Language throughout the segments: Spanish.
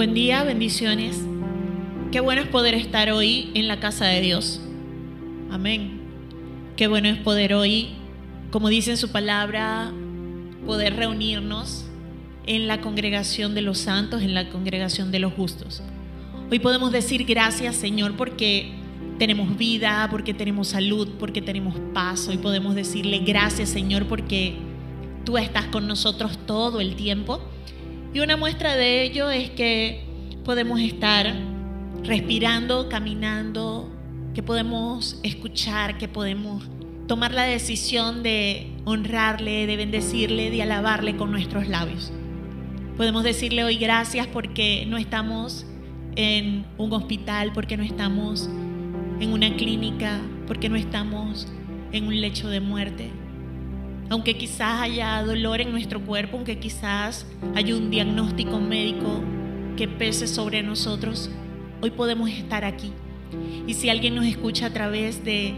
Buen día, bendiciones. Qué bueno es poder estar hoy en la casa de Dios. Amén. Qué bueno es poder hoy, como dice en su palabra, poder reunirnos en la congregación de los santos, en la congregación de los justos. Hoy podemos decir gracias Señor porque tenemos vida, porque tenemos salud, porque tenemos paz. Hoy podemos decirle gracias Señor porque tú estás con nosotros todo el tiempo. Y una muestra de ello es que podemos estar respirando, caminando, que podemos escuchar, que podemos tomar la decisión de honrarle, de bendecirle, de alabarle con nuestros labios. Podemos decirle hoy gracias porque no estamos en un hospital, porque no estamos en una clínica, porque no estamos en un lecho de muerte. Aunque quizás haya dolor en nuestro cuerpo, aunque quizás haya un diagnóstico médico que pese sobre nosotros, hoy podemos estar aquí. Y si alguien nos escucha a través de,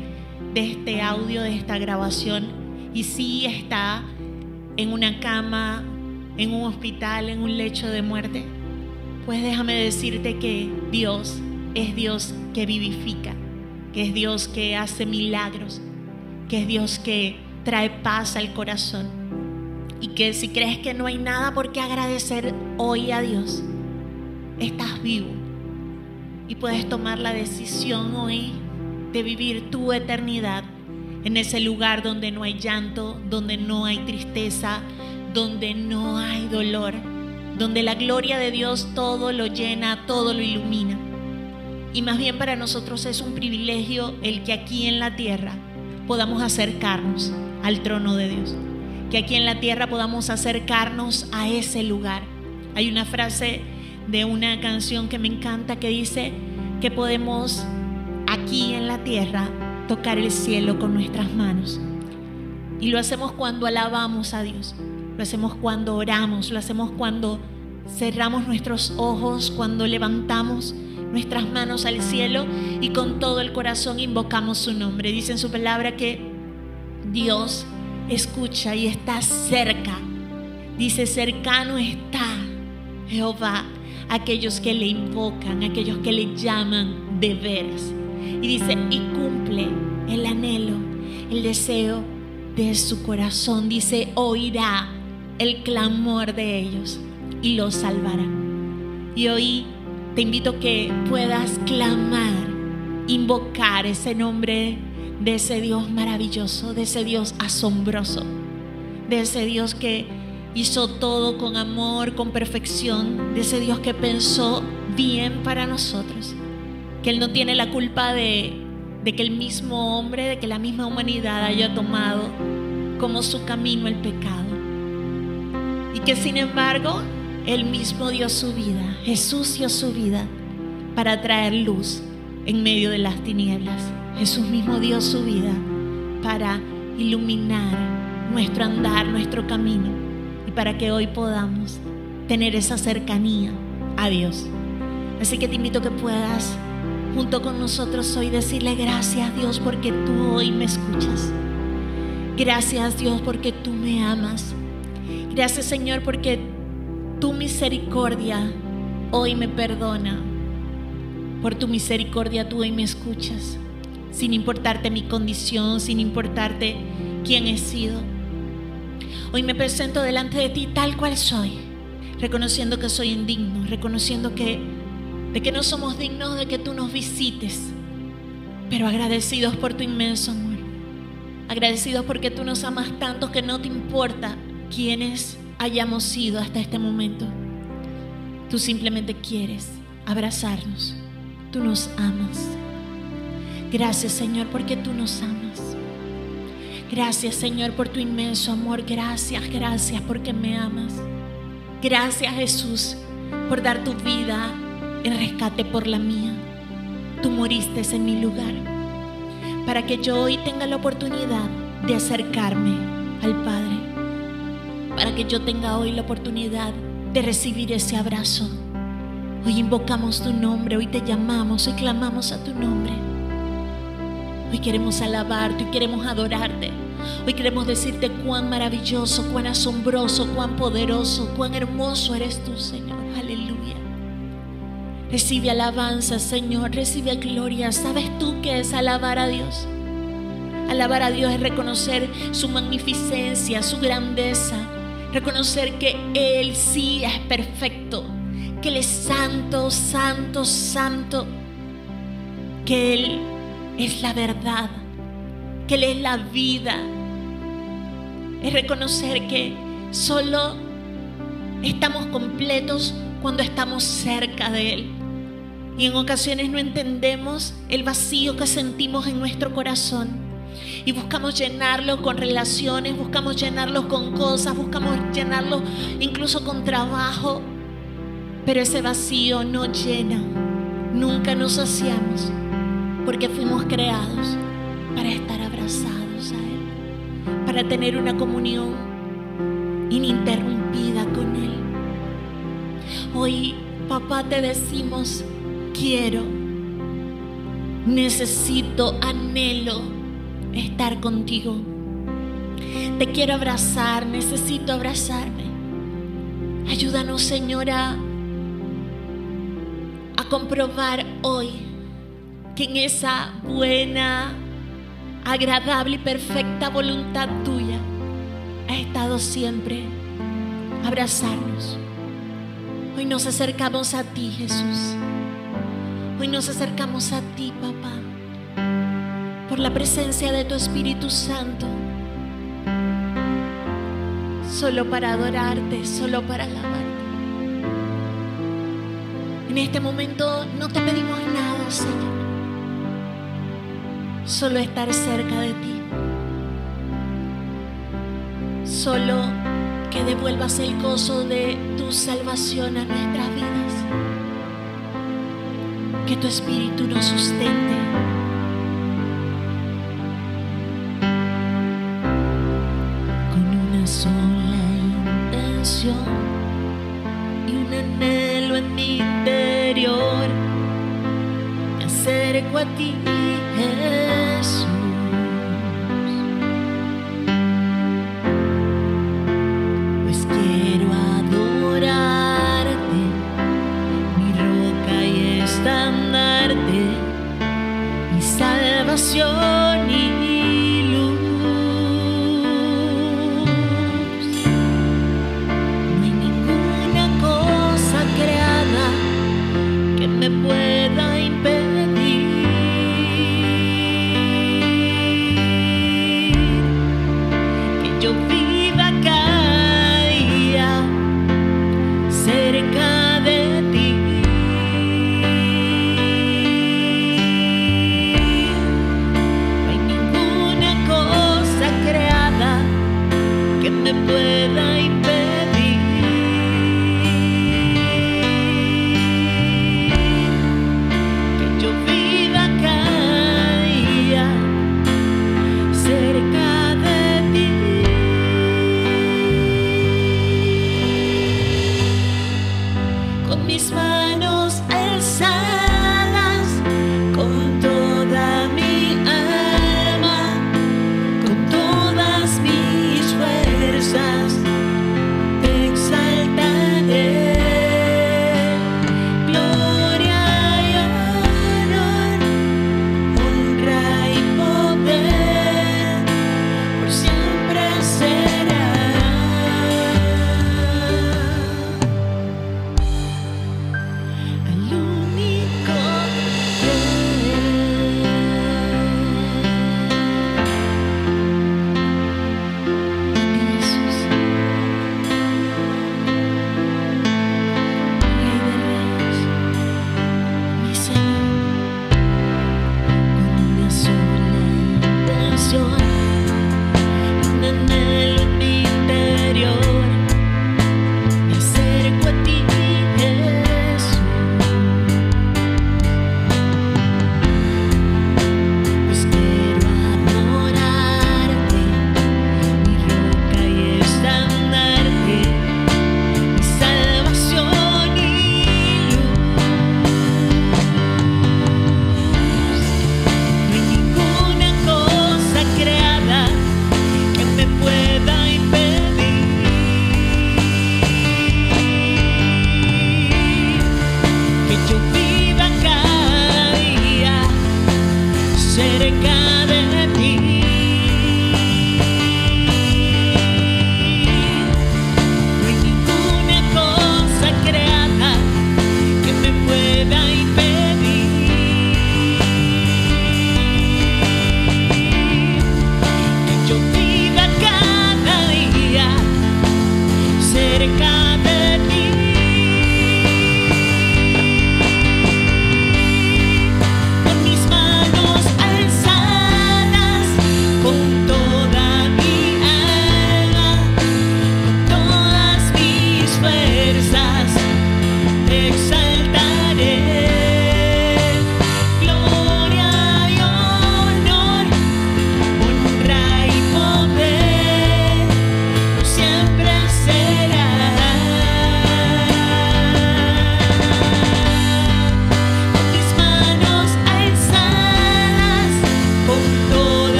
de este audio, de esta grabación, y si está en una cama, en un hospital, en un lecho de muerte, pues déjame decirte que Dios es Dios que vivifica, que es Dios que hace milagros, que es Dios que trae paz al corazón. Y que si crees que no hay nada por qué agradecer hoy a Dios, estás vivo. Y puedes tomar la decisión hoy de vivir tu eternidad en ese lugar donde no hay llanto, donde no hay tristeza, donde no hay dolor, donde la gloria de Dios todo lo llena, todo lo ilumina. Y más bien para nosotros es un privilegio el que aquí en la tierra podamos acercarnos al trono de Dios. Que aquí en la tierra podamos acercarnos a ese lugar. Hay una frase de una canción que me encanta que dice que podemos aquí en la tierra tocar el cielo con nuestras manos. Y lo hacemos cuando alabamos a Dios. Lo hacemos cuando oramos, lo hacemos cuando cerramos nuestros ojos, cuando levantamos nuestras manos al cielo y con todo el corazón invocamos su nombre. Dice en su palabra que Dios escucha y está cerca. Dice, cercano está Jehová, aquellos que le invocan, aquellos que le llaman de veras. Y dice, y cumple el anhelo, el deseo de su corazón. Dice, oirá el clamor de ellos y los salvará. Y hoy te invito que puedas clamar, invocar ese nombre de ese Dios maravilloso, de ese Dios asombroso, de ese Dios que hizo todo con amor, con perfección, de ese Dios que pensó bien para nosotros, que Él no tiene la culpa de, de que el mismo hombre, de que la misma humanidad haya tomado como su camino el pecado. Y que sin embargo Él mismo dio su vida, Jesús dio su vida para traer luz en medio de las tinieblas. Jesús mismo dio su vida para iluminar nuestro andar, nuestro camino y para que hoy podamos tener esa cercanía a Dios. Así que te invito a que puedas junto con nosotros hoy decirle gracias Dios porque tú hoy me escuchas. Gracias Dios porque tú me amas. Gracias Señor porque tu misericordia hoy me perdona. Por tu misericordia tú hoy me escuchas sin importarte mi condición, sin importarte quién he sido. Hoy me presento delante de ti tal cual soy, reconociendo que soy indigno, reconociendo que de que no somos dignos de que tú nos visites, pero agradecidos por tu inmenso amor. Agradecidos porque tú nos amas tanto que no te importa quiénes hayamos sido hasta este momento. Tú simplemente quieres abrazarnos. Tú nos amas. Gracias Señor porque tú nos amas. Gracias Señor por tu inmenso amor. Gracias, gracias porque me amas. Gracias Jesús por dar tu vida en rescate por la mía. Tú moriste en mi lugar para que yo hoy tenga la oportunidad de acercarme al Padre. Para que yo tenga hoy la oportunidad de recibir ese abrazo. Hoy invocamos tu nombre, hoy te llamamos, hoy clamamos a tu nombre. Hoy queremos alabarte, hoy queremos adorarte. Hoy queremos decirte cuán maravilloso, cuán asombroso, cuán poderoso, cuán hermoso eres tú, Señor. Aleluya. Recibe alabanza, Señor, recibe gloria. ¿Sabes tú qué es alabar a Dios? Alabar a Dios es reconocer su magnificencia, su grandeza, reconocer que Él sí es perfecto, que Él es santo, santo, santo, que Él es la verdad, que Él es la vida. Es reconocer que solo estamos completos cuando estamos cerca de Él. Y en ocasiones no entendemos el vacío que sentimos en nuestro corazón. Y buscamos llenarlo con relaciones, buscamos llenarlo con cosas, buscamos llenarlo incluso con trabajo. Pero ese vacío no llena. Nunca nos saciamos porque fuimos creados para estar abrazados a Él, para tener una comunión ininterrumpida con Él. Hoy, papá, te decimos, quiero, necesito, anhelo estar contigo. Te quiero abrazar, necesito abrazarme. Ayúdanos, Señora, a comprobar hoy que en esa buena, agradable y perfecta voluntad tuya ha estado siempre abrazarnos. Hoy nos acercamos a ti, Jesús. Hoy nos acercamos a ti, papá, por la presencia de tu Espíritu Santo, solo para adorarte, solo para alabarte. En este momento no te pedimos nada, Señor, solo estar cerca de ti, solo que devuelvas el gozo de tu salvación a nuestras vidas que tu espíritu nos sustente. पति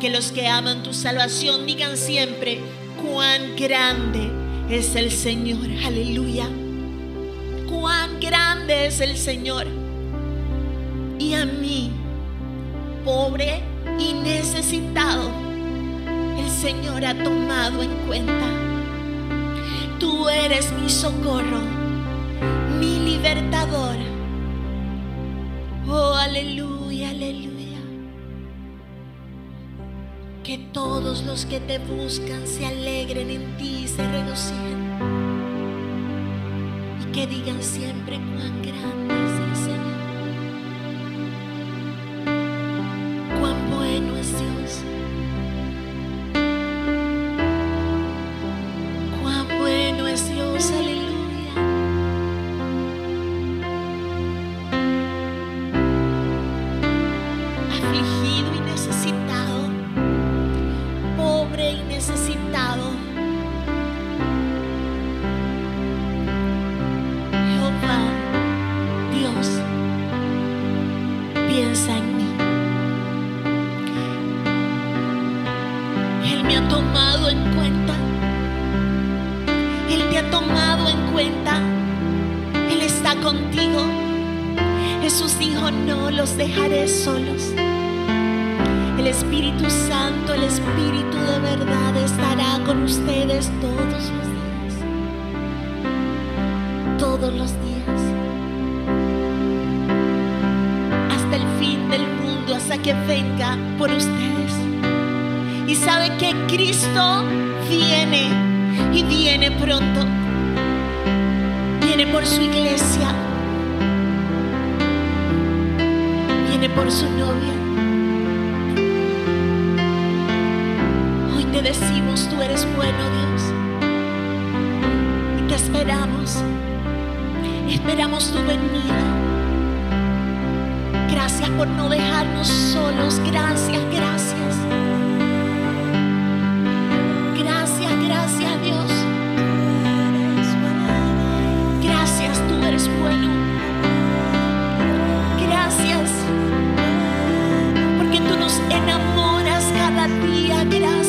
Que los que aman tu salvación digan siempre, cuán grande es el Señor. Aleluya. Cuán grande es el Señor. Y a mí pobre y necesitado, el Señor ha tomado en cuenta. Tú eres mi socorro, mi libertador. Todos los que te buscan se alegren en ti y se regocijen. Y que digan siempre cuán grande pronto viene por su iglesia, viene por su novia. Hoy te decimos, tú eres bueno Dios. Y te esperamos, esperamos tu venida. Gracias por no dejarnos solos, gracias, gracias. Gracias, porque tú nos enamoras cada día. Gracias.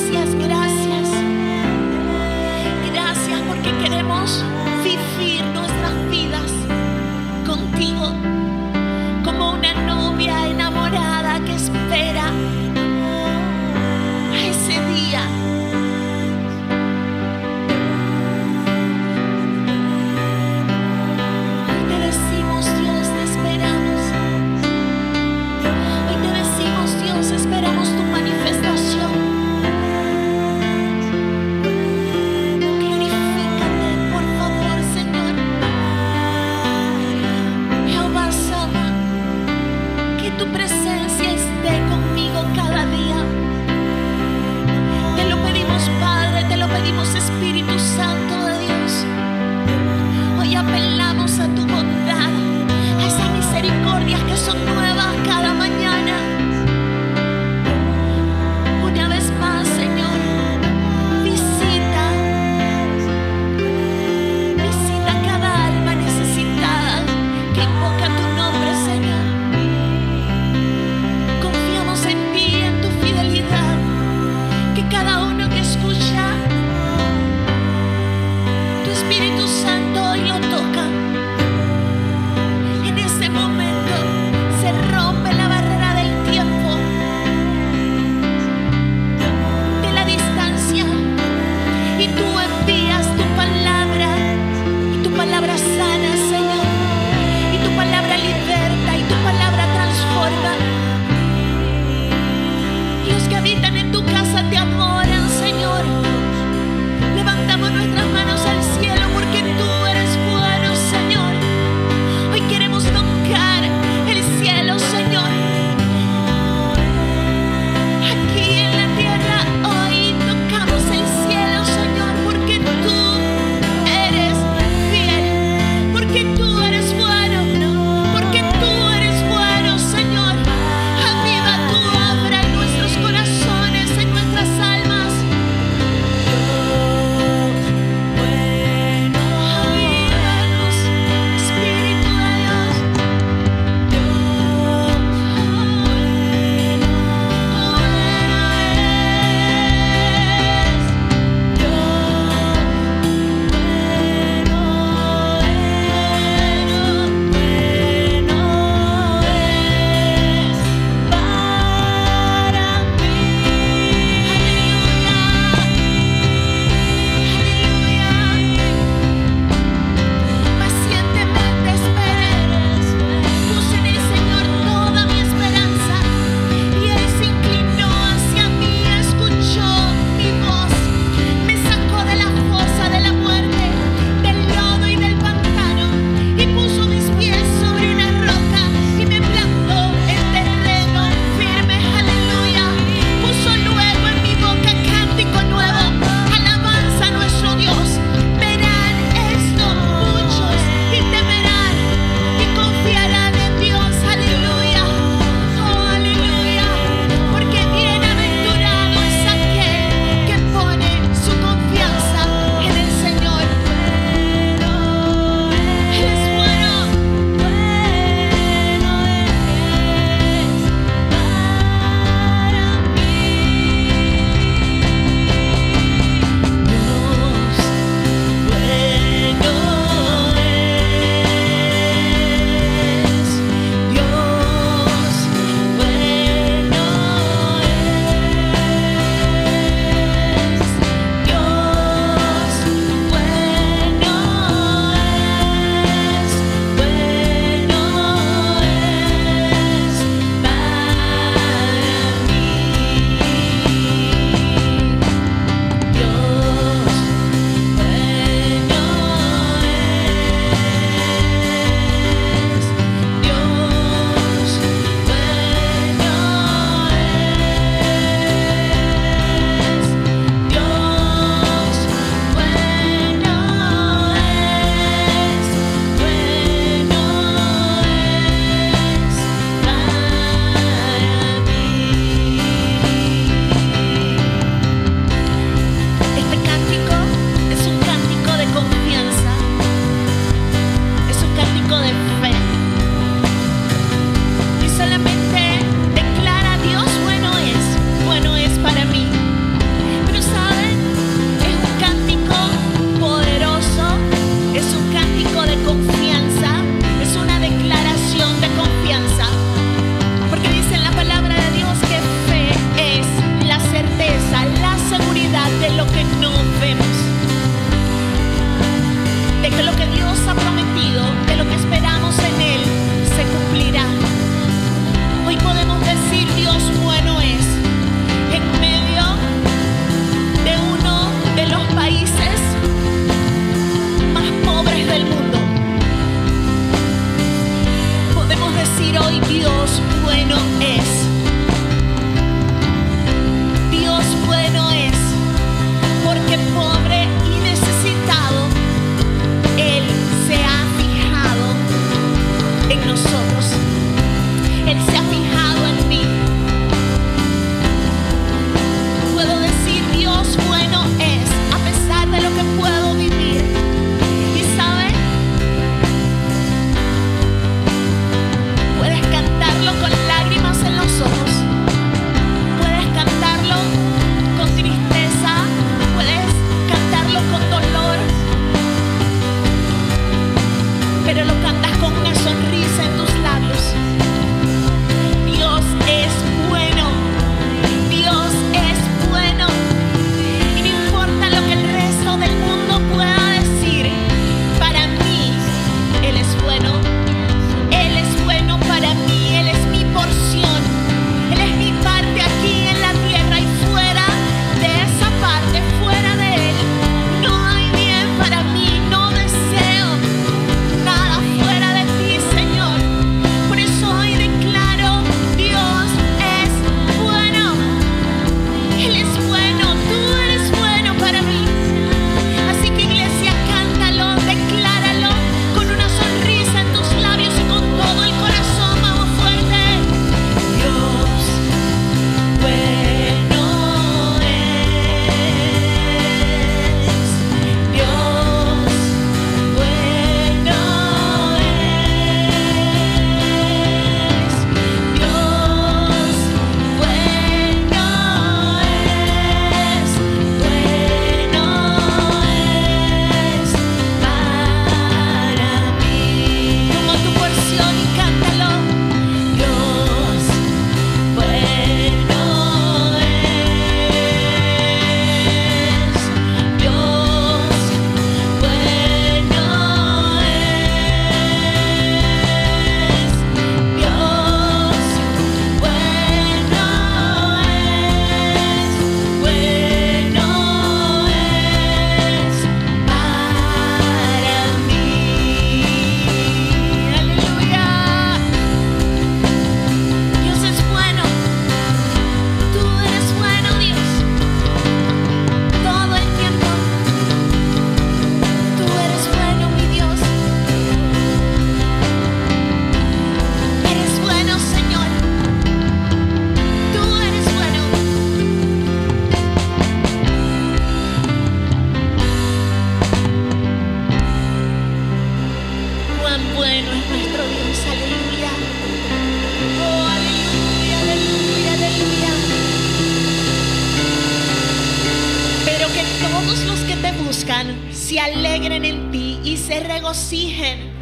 Se regocijen.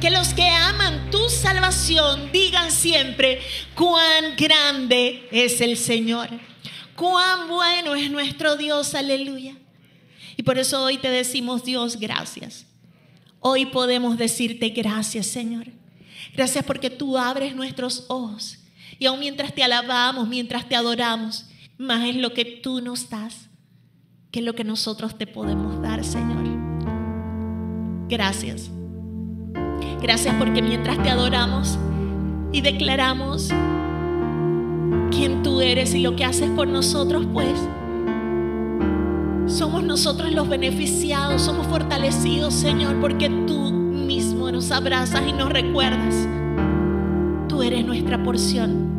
Que los que aman tu salvación digan siempre, cuán grande es el Señor, cuán bueno es nuestro Dios, aleluya. Y por eso hoy te decimos, Dios, gracias. Hoy podemos decirte gracias, Señor. Gracias porque tú abres nuestros ojos. Y aun mientras te alabamos, mientras te adoramos, más es lo que tú nos das que lo que nosotros te podemos dar, Señor. Gracias. Gracias porque mientras te adoramos y declaramos quién tú eres y lo que haces por nosotros, pues somos nosotros los beneficiados, somos fortalecidos, Señor, porque tú mismo nos abrazas y nos recuerdas. Tú eres nuestra porción.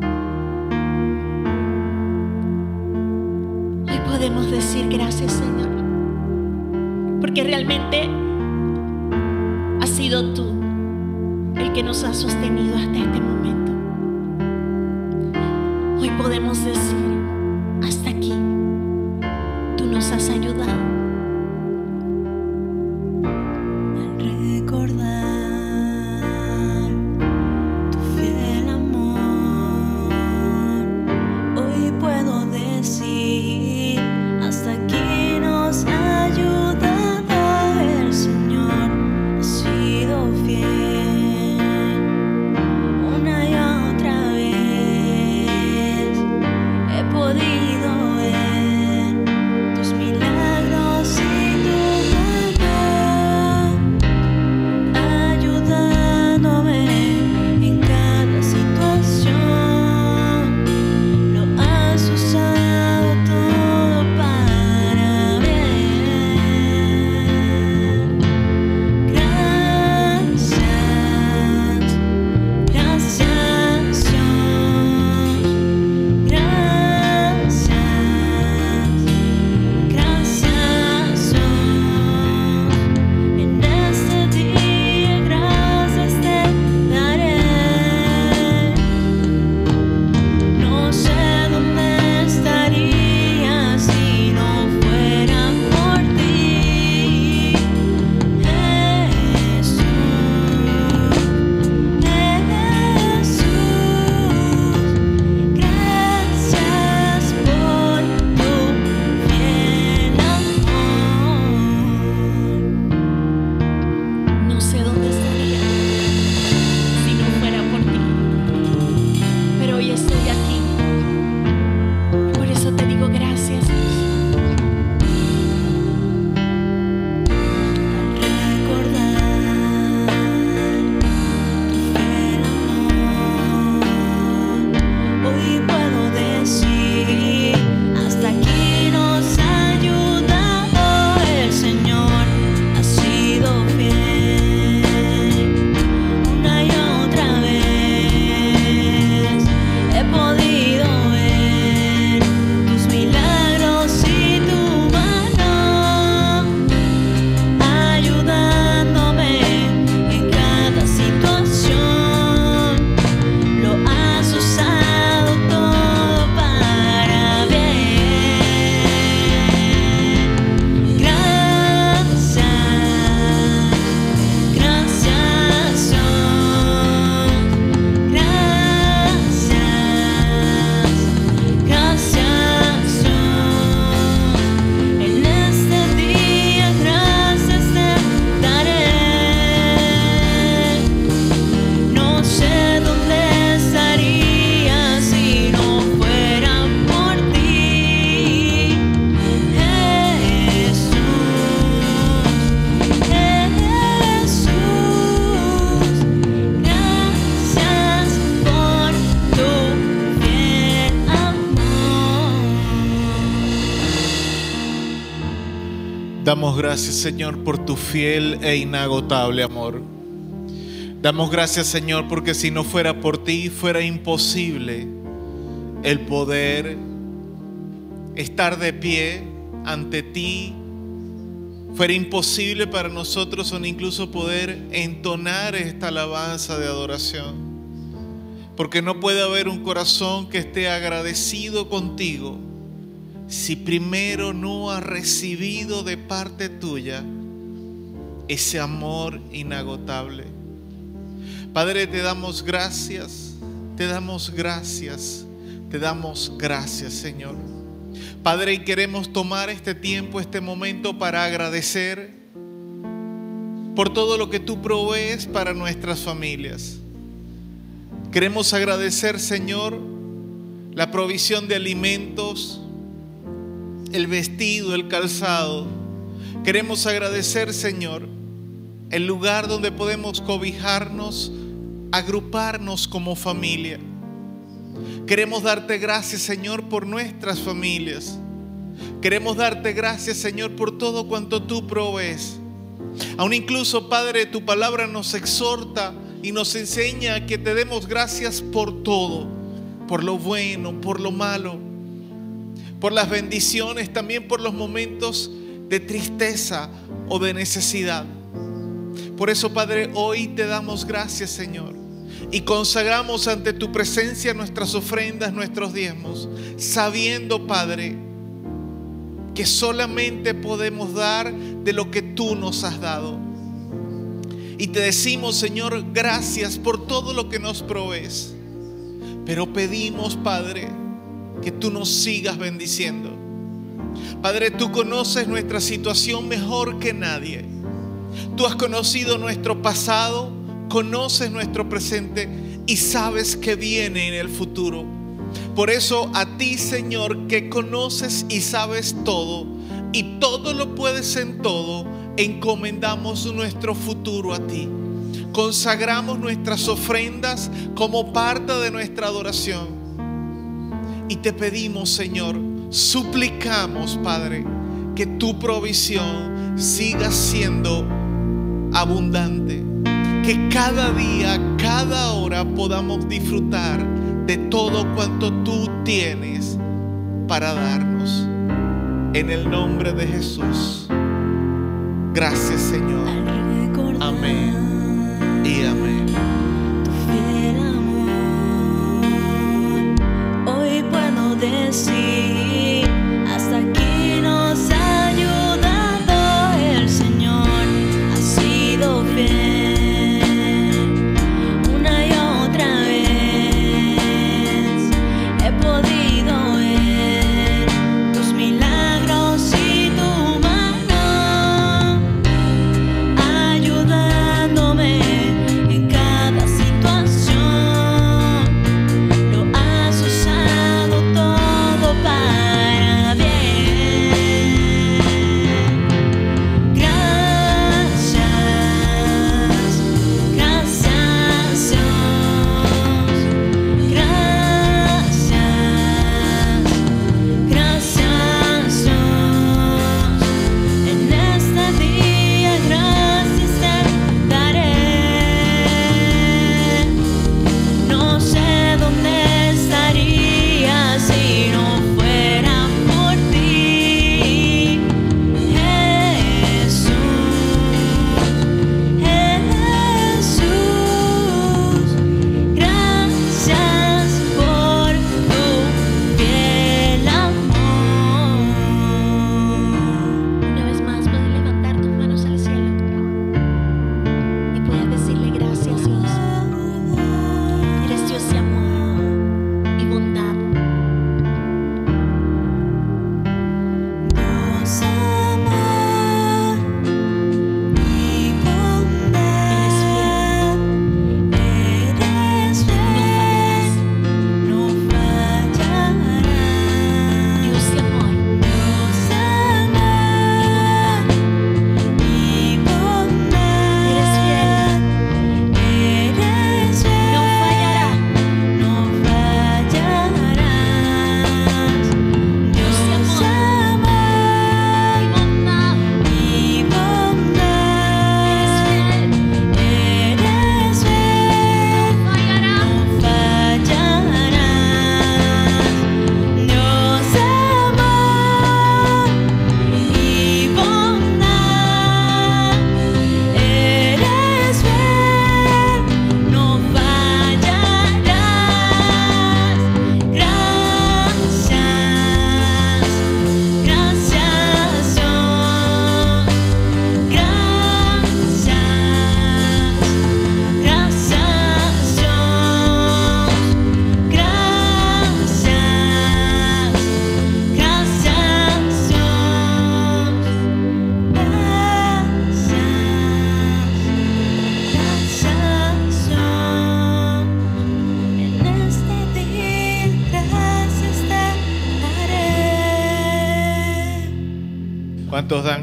Hoy podemos decir gracias, Señor, porque realmente sido tú el que nos ha sostenido hasta este momento. Hoy podemos decir, gracias, Señor, por tu fiel e inagotable amor. Damos gracias, Señor, porque si no fuera por ti, fuera imposible el poder estar de pie ante ti. Fuera imposible para nosotros o incluso poder entonar esta alabanza de adoración. Porque no puede haber un corazón que esté agradecido contigo si primero no has recibido de parte tuya ese amor inagotable. Padre, te damos gracias, te damos gracias, te damos gracias, Señor. Padre, y queremos tomar este tiempo, este momento para agradecer por todo lo que tú provees para nuestras familias. Queremos agradecer, Señor, la provisión de alimentos, el vestido, el calzado. Queremos agradecer, Señor, el lugar donde podemos cobijarnos, agruparnos como familia. Queremos darte gracias, Señor, por nuestras familias. Queremos darte gracias, Señor, por todo cuanto tú provees. Aún incluso, Padre, tu palabra nos exhorta y nos enseña que te demos gracias por todo, por lo bueno, por lo malo, por las bendiciones, también por los momentos de tristeza o de necesidad. Por eso, Padre, hoy te damos gracias, Señor. Y consagramos ante tu presencia nuestras ofrendas, nuestros diezmos, sabiendo, Padre, que solamente podemos dar de lo que tú nos has dado. Y te decimos, Señor, gracias por todo lo que nos provees. Pero pedimos, Padre, que tú nos sigas bendiciendo. Padre, tú conoces nuestra situación mejor que nadie. Tú has conocido nuestro pasado, conoces nuestro presente y sabes que viene en el futuro. Por eso a ti, Señor, que conoces y sabes todo y todo lo puedes en todo, encomendamos nuestro futuro a ti. Consagramos nuestras ofrendas como parte de nuestra adoración. Y te pedimos, Señor, suplicamos, Padre, que tu provisión siga siendo abundante. Que cada día, cada hora podamos disfrutar de todo cuanto tú tienes para darnos. En el nombre de Jesús. Gracias Señor. Amén. Y amén. Puedo decir,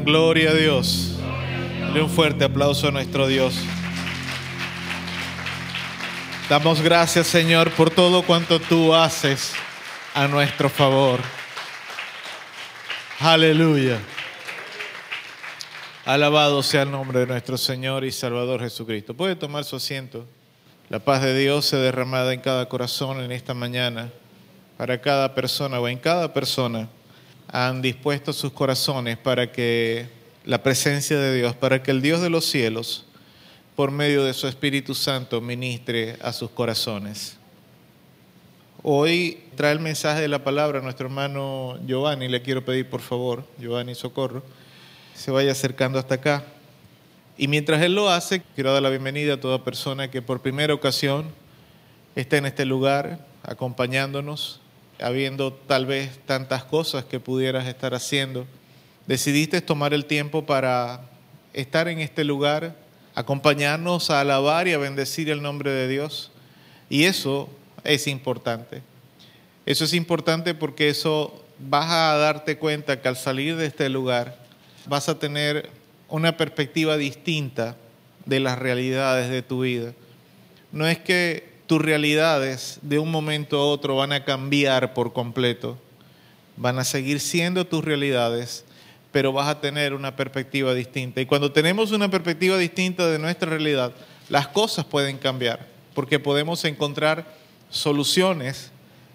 gloria a Dios? Dale un fuerte aplauso a nuestro Dios. Damos gracias, Señor, por todo cuanto tú haces a nuestro favor. Aleluya. Alabado sea el nombre de nuestro Señor y Salvador Jesucristo. Puede tomar su asiento. La paz de Dios se derramada en cada corazón en esta mañana, para cada persona o en cada persona. Han dispuesto sus corazones para que la presencia de Dios, para que el Dios de los cielos, por medio de su Espíritu Santo, ministre a sus corazones. Hoy trae el mensaje de la palabra a nuestro hermano Giovanni. Le quiero pedir, por favor, Giovanni Socorro, se vaya acercando hasta acá. Y mientras él lo hace, quiero dar la bienvenida a toda persona que por primera ocasión está en este lugar acompañándonos, habiendo tal vez tantas cosas que pudieras estar haciendo. Decidiste tomar el tiempo para estar en este lugar, acompañarnos a alabar y a bendecir el nombre de Dios. Y eso es importante. Eso es importante porque eso vas a darte cuenta que al salir de este lugar vas a tener una perspectiva distinta de las realidades de tu vida. No es que tus realidades de un momento a otro van a cambiar por completo, van a seguir siendo tus realidades, pero vas a tener una perspectiva distinta. Y cuando tenemos una perspectiva distinta de nuestra realidad, las cosas pueden cambiar, porque podemos encontrar soluciones.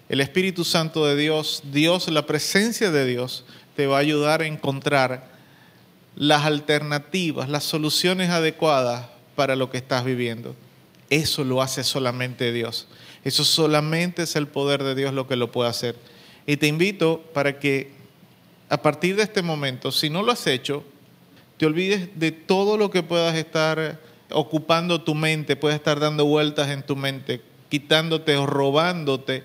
El Espíritu Santo de Dios, Dios, la presencia de Dios, te va a ayudar a encontrar las alternativas, las soluciones adecuadas para lo que estás viviendo. Eso lo hace solamente Dios. Eso solamente es el poder de Dios lo que lo puede hacer. Y te invito para que a partir de este momento, si no lo has hecho, te olvides de todo lo que puedas estar ocupando tu mente, puedes estar dando vueltas en tu mente, quitándote o robándote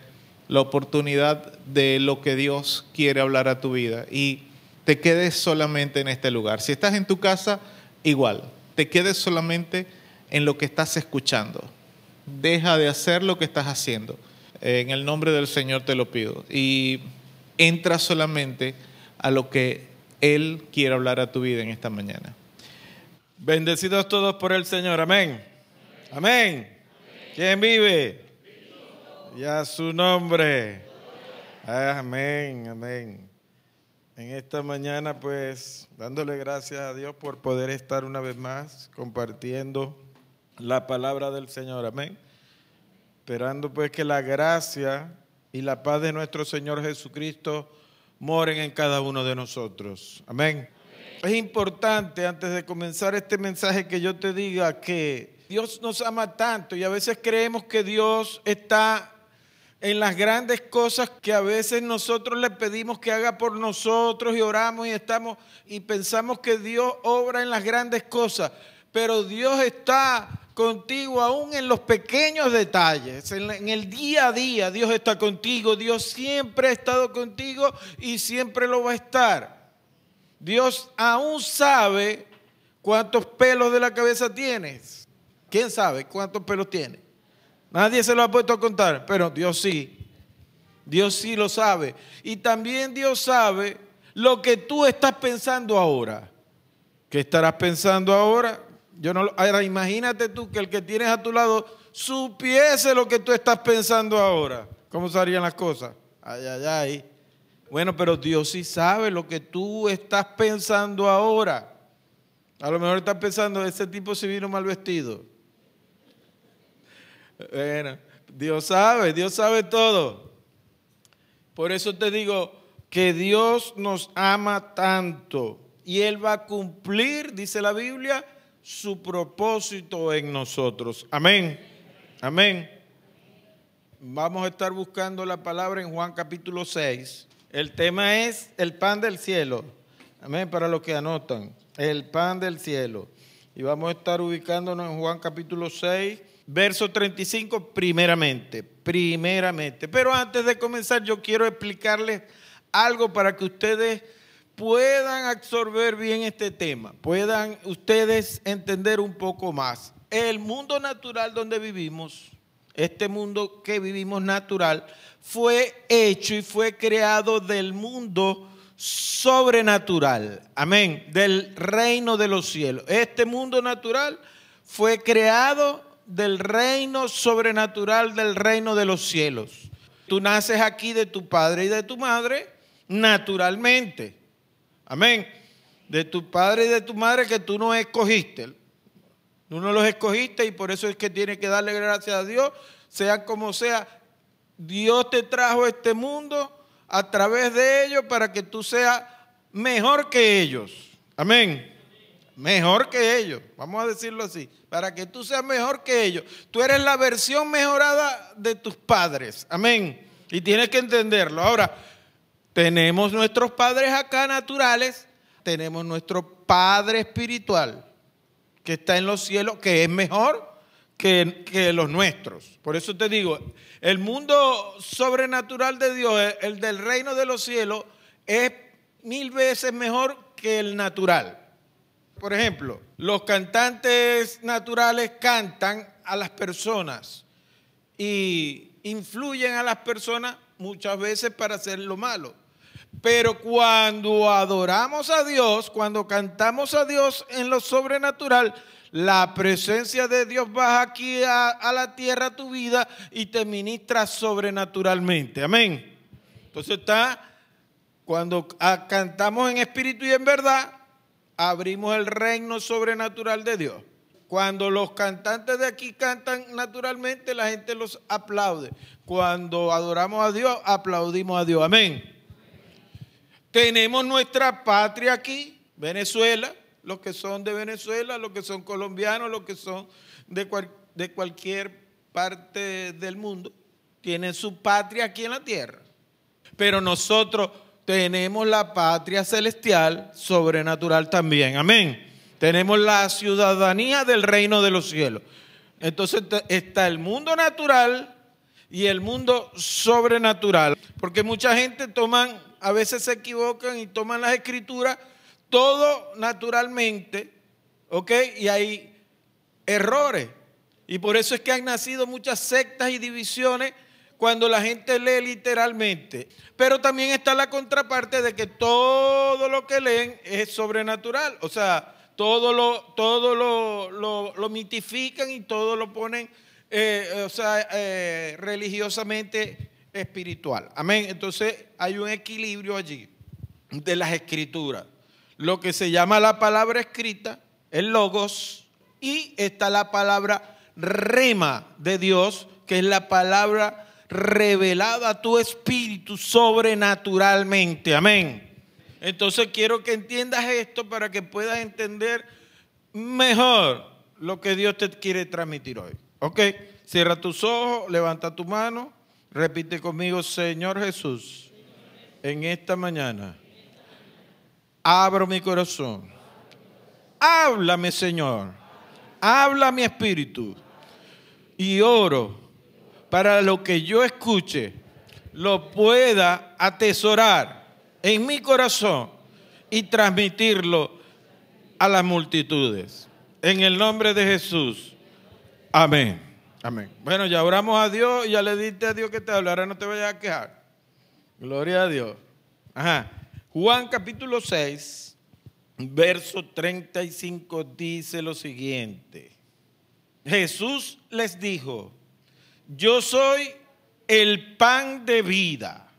la oportunidad de lo que Dios quiere hablar a tu vida. Y te quedes solamente en este lugar. Si estás en tu casa, igual, te quedes solamente en lo que estás escuchando. Deja de hacer lo que estás haciendo. En el nombre del Señor te lo pido. Y entra solamente a lo que Él quiere hablar a tu vida en esta mañana. Bendecidos todos por el Señor. Amén. Amén. ¿Quién vive? Y a su nombre. Amén, amén. En esta mañana, pues, dándole gracias a Dios por poder estar una vez más compartiendo la palabra del Señor. Amén. Esperando, pues, que la gracia y la paz de nuestro Señor Jesucristo moren en cada uno de nosotros. Amén. Es importante, antes de comenzar este mensaje, que yo te diga que Dios nos ama tanto y a veces creemos que Dios está en las grandes cosas que a veces nosotros le pedimos que haga por nosotros y oramos y estamos y pensamos que Dios obra en las grandes cosas, pero Dios está contigo aún en los pequeños detalles, en, el día a día Dios está contigo, Dios siempre ha estado contigo y siempre lo va a estar. Dios aún sabe cuántos pelos de la cabeza tienes. ¿Quién sabe cuántos pelos tienes? Nadie se lo ha puesto a contar, pero Dios sí. Dios sí lo sabe. Y también Dios sabe lo que tú estás pensando ahora. ¿Qué estarás pensando ahora? Yo no, ahora imagínate tú que el que tienes a tu lado supiese lo que tú estás pensando ahora. ¿Cómo serían las cosas? Ay, ay, ay. Bueno, pero Dios sí sabe lo que tú estás pensando ahora. A lo mejor estás pensando, ese tipo se vino mal vestido. Bueno, Dios sabe, Dios sabe todo. Por eso te digo que Dios nos ama tanto y Él va a cumplir, dice la Biblia, su propósito en nosotros. Amén. Amén. Vamos a estar buscando la palabra en Juan capítulo 6. El tema es el pan del cielo. Amén, para los que anotan. El pan del cielo. Y vamos a estar ubicándonos en Juan capítulo 6, verso 35, primeramente. Primeramente. Pero antes de comenzar, yo quiero explicarles algo para que ustedes puedan absorber bien este tema, puedan ustedes entender un poco más. El mundo natural donde vivimos, este mundo que vivimos natural, fue hecho y fue creado del mundo sobrenatural. Amén. Del reino de los cielos. Este mundo natural fue creado del reino sobrenatural del reino de los cielos. Tú naces aquí de tu padre y de tu madre naturalmente. Amén. De tu padre y de tu madre que tú no escogiste. Tú no los escogiste y por eso es que tienes que darle gracias a Dios, sea como sea. Dios te trajo este mundo a través de ellos para que tú seas mejor que ellos. Amén. Mejor que ellos, vamos a decirlo así, para que tú seas mejor que ellos. Tú eres la versión mejorada de tus padres. Amén. Y tienes que entenderlo. Ahora, tenemos nuestros padres acá naturales, tenemos nuestro Padre espiritual que está en los cielos, que es mejor que, que los nuestros. Por eso te digo, el mundo sobrenatural de Dios, el del reino de los cielos, es mil veces mejor que el natural. Por ejemplo, los cantantes naturales cantan a las personas y influyen a las personas muchas veces para hacer lo malo. Pero cuando adoramos a Dios, cuando cantamos a Dios en lo sobrenatural, la presencia de Dios baja aquí a, la tierra, tu vida, y te ministra sobrenaturalmente. Amén. Entonces está, cuando ah, cantamos en espíritu y en verdad, abrimos el reino sobrenatural de Dios. Cuando los cantantes de aquí cantan naturalmente, la gente los aplaude. Cuando adoramos a Dios, aplaudimos a Dios. Amén. Tenemos nuestra patria aquí, Venezuela, los que son de Venezuela, los que son colombianos, los que son de, cual- de cualquier parte del mundo, tienen su patria aquí en la tierra. Pero nosotros tenemos la patria celestial sobrenatural también. Amén. Tenemos la ciudadanía del reino de los cielos. Entonces está el mundo natural y el mundo sobrenatural. Porque mucha gente toman, a veces se equivocan y toman las escrituras todo naturalmente, ¿ok? Y hay errores. Y por eso es que han nacido muchas sectas y divisiones cuando la gente lee literalmente. Pero también está la contraparte de que todo lo que leen es sobrenatural. O sea, todo lo, todo lo, lo- lo mitifican y todo lo ponen, eh, o sea, eh, religiosamente espiritual. Amén. Entonces hay un equilibrio allí de las escrituras. Lo que se llama la palabra escrita, el logos, y está la palabra rema de Dios, que es la palabra revelada a tu espíritu sobrenaturalmente. Amén. Entonces quiero que entiendas esto para que puedas entender mejor lo que Dios te quiere transmitir hoy. ¿Ok? Cierra tus ojos, levanta tu mano, repite conmigo, Señor Jesús, en esta mañana abro mi corazón. Háblame, Señor. Habla mi espíritu. Y oro para lo que yo escuche lo pueda atesorar en mi corazón y transmitirlo a las multitudes. En el nombre de Jesús. Amén. Amén. Bueno, ya oramos a Dios y ya le diste a Dios que te habla. Ahora no te vayas a quejar. Gloria a Dios. Ajá. Juan capítulo 6, verso 35 dice lo siguiente. Jesús les dijo, yo soy el pan de vida.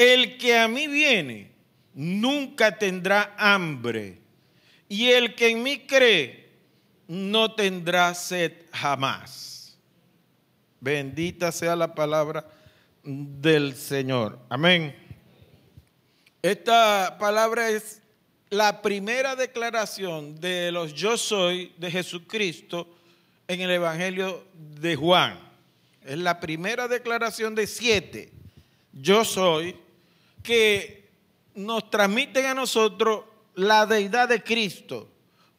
El que a mí viene nunca tendrá hambre. Y el que en mí cree no tendrá sed jamás. Bendita sea la palabra del Señor. Amén. Esta palabra es la primera declaración de los yo soy de Jesucristo en el Evangelio de Juan. Es la primera declaración de siete. Yo soy que nos transmiten a nosotros la deidad de Cristo,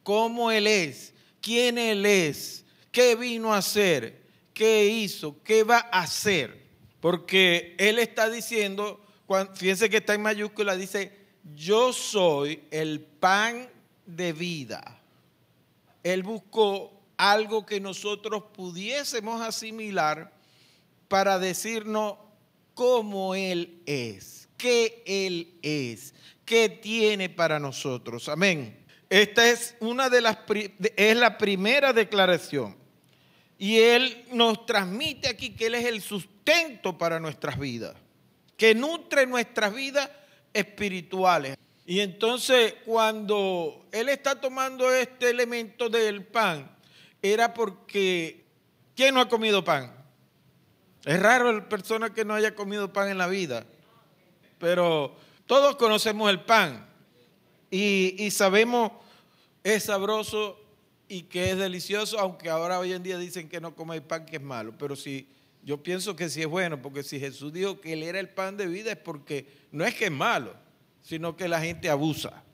cómo Él es, quién Él es, qué vino a hacer, qué hizo, qué va a hacer. Porque Él está diciendo, fíjense que está en mayúscula, dice, yo soy el pan de vida. Él buscó algo que nosotros pudiésemos asimilar para decirnos cómo Él es, que Él es, que tiene para nosotros. Amén. Esta es una de las es la primera declaración. Y Él nos transmite aquí que Él es el sustento para nuestras vidas, que nutre nuestras vidas espirituales. Y entonces cuando Él está tomando este elemento del pan, era porque ¿quién no ha comido pan? Es raro la persona que no haya comido pan en la vida, pero todos conocemos el pan y, y sabemos es sabroso y que es delicioso, aunque ahora hoy en día dicen que no comer pan que es malo, pero si yo pienso que sí es bueno, porque si Jesús dijo que él era el pan de vida es porque no es que es malo, sino que la gente abusa.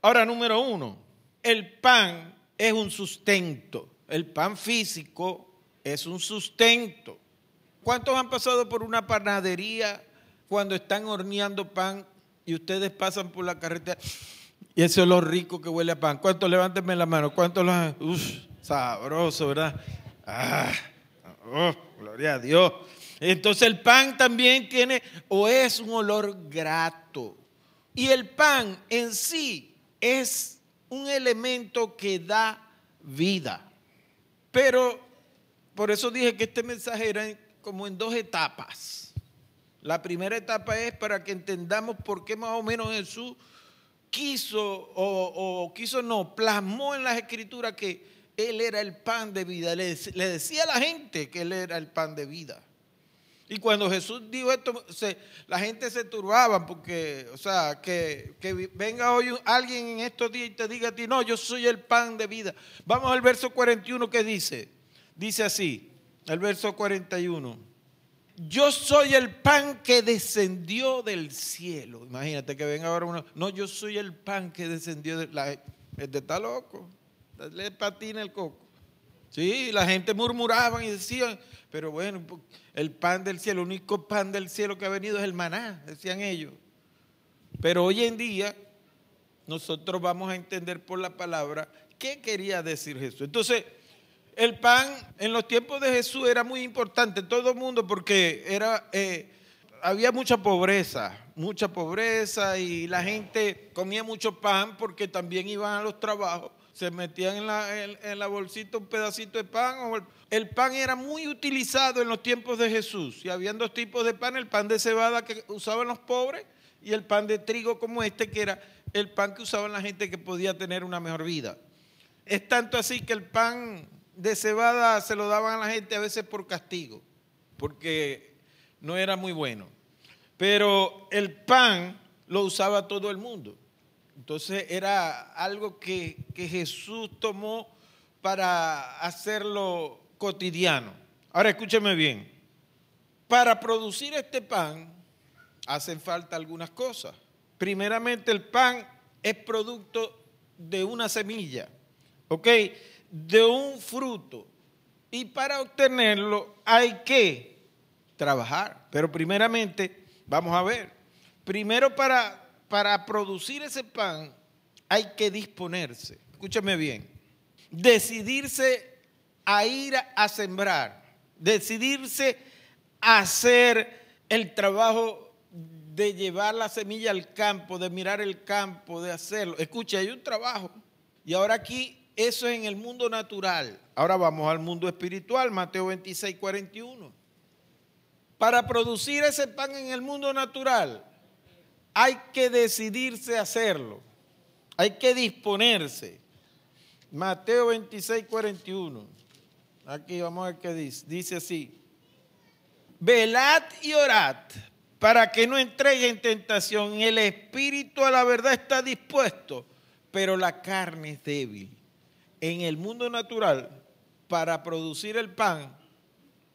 Ahora, número uno, el pan es un sustento, el pan físico es un sustento. ¿Cuántos han pasado por una panadería cuando están horneando pan y ustedes pasan por la carretera y ese olor rico que huele a pan? ¿Cuántos levántenme la mano? ¿Cuántos lo? Uf, sabroso, ¿verdad? Ah, oh, gloria a Dios. Entonces el pan también tiene o es un olor grato. Y el pan en sí es un elemento que da vida. Pero por eso dije que este mensaje era como en dos etapas. La primera etapa es para que entendamos por qué más o menos Jesús quiso, o, quiso no, plasmó en las escrituras que Él era el pan de vida. Le, dec- le decía a la gente que Él era el pan de vida. Y cuando Jesús dijo esto, se- la gente se turbaba porque, o sea, que, que venga hoy alguien en estos días y te diga a ti, no, yo soy el pan de vida. Vamos al verso 41 que dice, dice así, el verso 41. Yo soy el pan que descendió del cielo. Imagínate que venga ahora uno, no, yo soy el pan que descendió del la, Este está loco, le patina el coco. Sí, la gente murmuraba y decían, pero bueno, el pan del cielo, el único pan del cielo que ha venido es el maná, decían ellos. Pero hoy en día nosotros vamos a entender por la palabra qué quería decir Jesús. Entonces, el pan en los tiempos de Jesús era muy importante, todo el mundo, porque era, eh, había mucha pobreza, mucha pobreza y la gente comía mucho pan porque también iban a los trabajos se metían en la, en, la bolsita un pedacito de pan. El, el, pan era muy utilizado en los tiempos de Jesús. Y habían dos tipos de pan, el pan de cebada que usaban los pobres y el pan de trigo como este, que era el pan que usaban la gente que podía tener una mejor vida. Es tanto así que el pan de cebada se lo daban a la gente a veces por castigo, porque no era muy bueno. Pero el pan lo usaba todo el mundo. Entonces era algo que, que, Jesús tomó para hacerlo cotidiano. Ahora escúcheme bien. Para producir este pan hacen falta algunas cosas. Primeramente el pan es producto de una semilla, ¿ok? De un fruto. Y para obtenerlo hay que trabajar. Pero primeramente, vamos a ver, primero para para producir ese pan hay que disponerse. Escúchame bien. Decidirse a ir a sembrar. Decidirse a hacer el trabajo de llevar la semilla al campo, de mirar el campo, de hacerlo. Escucha, hay un trabajo. Y ahora aquí, eso es en el mundo natural. Ahora vamos al mundo espiritual, Mateo 26, 41. Para producir ese pan en el mundo natural, hay que decidirse a hacerlo. Hay que disponerse. Mateo 26, 41. Aquí vamos a ver qué dice. Dice así. Velad y orad para que no entregue en tentación. El espíritu a la verdad está dispuesto, pero la carne es débil. En el mundo natural, para producir el pan,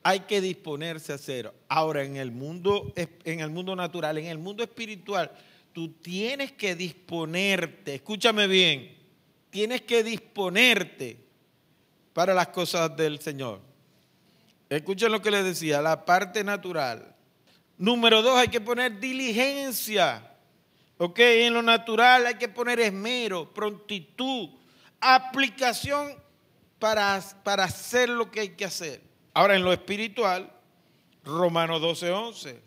hay que disponerse a hacerlo. Ahora, en el mundo, en el mundo natural, en el mundo espiritual, tú tienes que disponerte, escúchame bien, tienes que disponerte para las cosas del Señor. Escuchen lo que les decía, la parte natural. Número dos, hay que poner diligencia. Ok, en lo natural hay que poner esmero, prontitud, aplicación para, para hacer lo que hay que hacer. Ahora, en lo espiritual, Romanos 12, 11.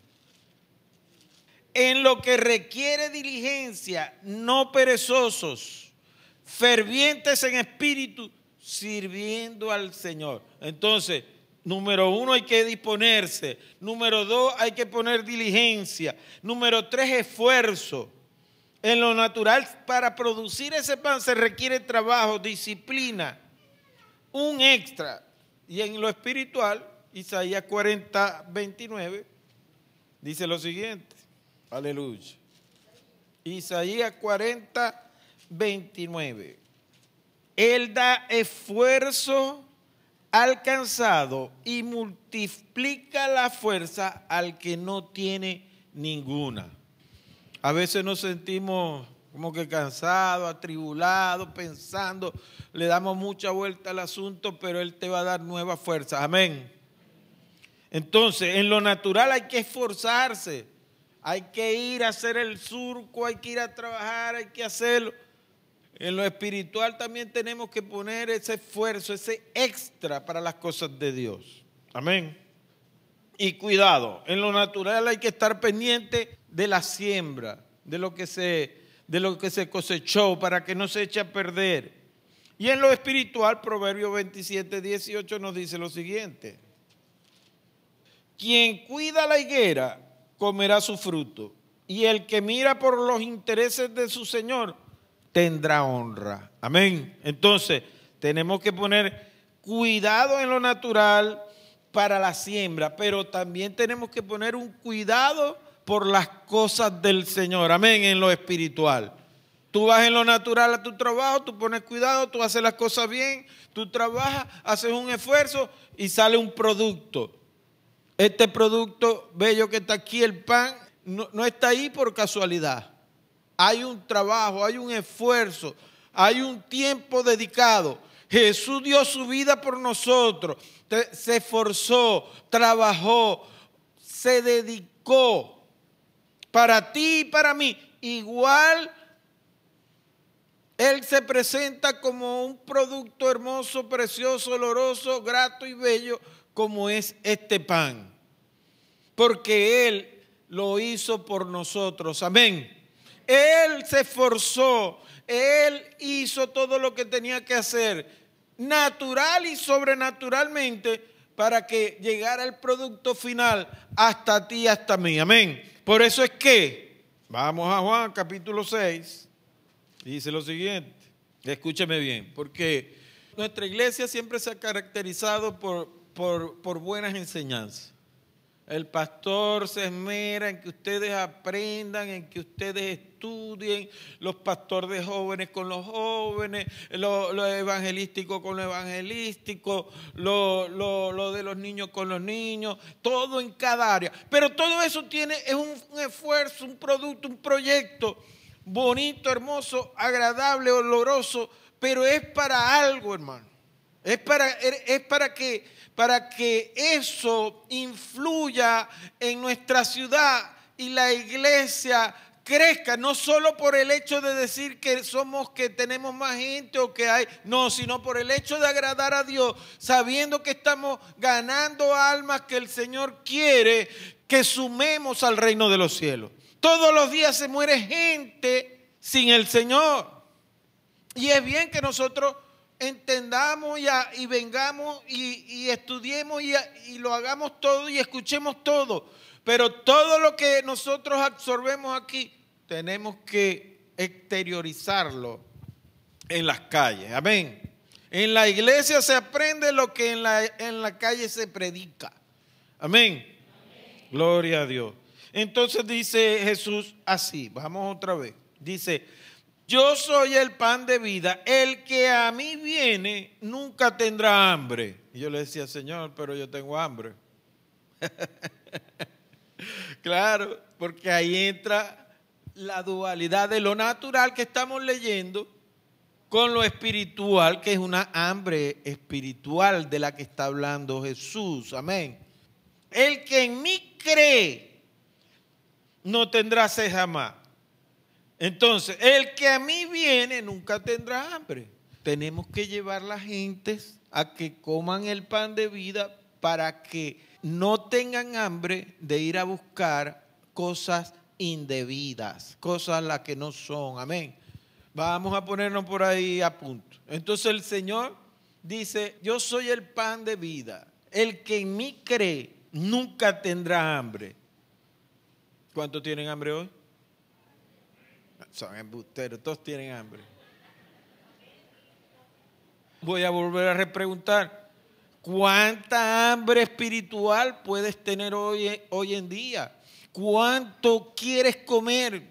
en lo que requiere diligencia, no perezosos, fervientes en espíritu, sirviendo al Señor. Entonces, número uno hay que disponerse, número dos hay que poner diligencia, número tres esfuerzo. En lo natural, para producir ese pan se requiere trabajo, disciplina, un extra. Y en lo espiritual, Isaías 40, 29, dice lo siguiente. Aleluya. Isaías 40, 29. Él da esfuerzo alcanzado y multiplica la fuerza al que no tiene ninguna. A veces nos sentimos como que cansados, atribulados, pensando, le damos mucha vuelta al asunto, pero Él te va a dar nueva fuerza. Amén. Entonces, en lo natural hay que esforzarse, hay que ir a hacer el surco, hay que ir a trabajar, hay que hacerlo. En lo espiritual también tenemos que poner ese esfuerzo, ese extra para las cosas de Dios. Amén. Y cuidado, en lo natural hay que estar pendiente de la siembra, de lo que se, de lo que se cosechó para que no se eche a perder. Y en lo espiritual, Proverbio 27, 18 nos dice lo siguiente. Quien cuida la higuera comerá su fruto, y el que mira por los intereses de su Señor tendrá honra. Amén. Entonces, tenemos que poner cuidado en lo natural para la siembra, pero también tenemos que poner un cuidado por las cosas del Señor. Amén, en lo espiritual. Tú vas en lo natural a tu trabajo, tú pones cuidado, tú haces las cosas bien, tú trabajas, haces un esfuerzo y sale un producto. Este producto bello que está aquí, el pan, no, no está ahí por casualidad. Hay un trabajo, hay un esfuerzo, hay un tiempo dedicado. Jesús dio su vida por nosotros, se esforzó, trabajó, se dedicó para ti y para mí. Igual Él se presenta como un producto hermoso, precioso, oloroso, grato y bello, como es este pan. Porque Él lo hizo por nosotros. Amén. Él se esforzó. Él hizo todo lo que tenía que hacer, natural y sobrenaturalmente, para que llegara el producto final hasta ti, hasta mí. Amén. Por eso es que, vamos a Juan capítulo 6, dice lo siguiente. Escúcheme bien, porque nuestra iglesia siempre se ha caracterizado por, por, por buenas enseñanzas. El pastor se esmera en que ustedes aprendan, en que ustedes estudien, los pastores de jóvenes con los jóvenes, lo, lo evangelístico con lo evangelístico, lo, de los niños con los niños, todo en cada área. Pero todo eso tiene, es un, un esfuerzo, un producto, un proyecto bonito, hermoso, agradable, oloroso, pero es para algo, hermano. Es para, es para, que, para que eso influya en nuestra ciudad y la iglesia crezca, no solo por el hecho de decir que somos, que tenemos más gente o que hay, no, sino por el hecho de agradar a Dios, sabiendo que estamos ganando almas que el Señor quiere que sumemos al reino de los cielos. Todos los días se muere gente sin el Señor. Y es bien que nosotros entendamos y, y vengamos y, estudiemos y, y lo hagamos todo y escuchemos todo. Pero todo lo que nosotros absorbemos aquí, tenemos que exteriorizarlo en las calles. Amén. En la iglesia se aprende lo que en la, en la calle se predica. Amén. Gloria a Dios. Entonces dice Jesús así, vamos otra vez. Dice, yo soy el pan de vida, el que a mí viene nunca tendrá hambre. Y yo le decía, Señor, pero yo tengo hambre. claro, porque ahí entra la dualidad de lo natural que estamos leyendo con lo espiritual, que es una hambre espiritual de la que está hablando Jesús. Amén. El que en mí cree no tendrá sed jamás. Entonces, el que a mí viene nunca tendrá hambre. Tenemos que llevar a la gente a que coman el pan de vida para que no tengan hambre de ir a buscar cosas indebidas, cosas las que no son. Amén. Vamos a ponernos por ahí a punto. Entonces el Señor dice, yo soy el pan de vida. El que en mí cree nunca tendrá hambre. ¿Cuántos tienen hambre hoy? Son embusteros, todos tienen hambre. Voy a volver a repreguntar. ¿Cuánta hambre espiritual puedes tener hoy, hoy en día? ¿Cuánto quieres comer?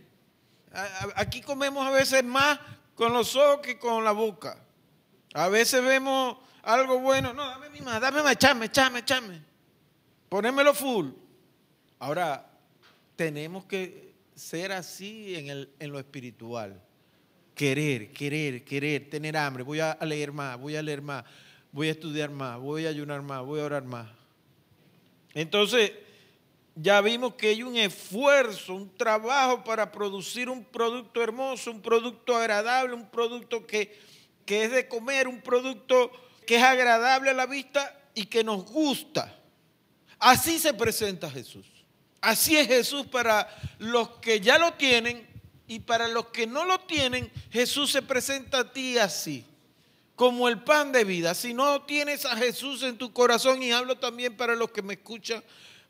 Aquí comemos a veces más con los ojos que con la boca. A veces vemos algo bueno. No, dame mi más, dame más, echame, echame, echame. Ponémelo full. Ahora, tenemos que ser así en, el, en lo espiritual. Querer, querer, querer, tener hambre. Voy a leer más, voy a leer más, voy a estudiar más, voy a ayunar más, voy a orar más. Entonces, ya vimos que hay un esfuerzo, un trabajo para producir un producto hermoso, un producto agradable, un producto que, que es de comer, un producto que es agradable a la vista y que nos gusta. Así se presenta Jesús. Así es Jesús para los que ya lo tienen y para los que no lo tienen, Jesús se presenta a ti así, como el pan de vida. Si no tienes a Jesús en tu corazón, y hablo también para los que me escuchan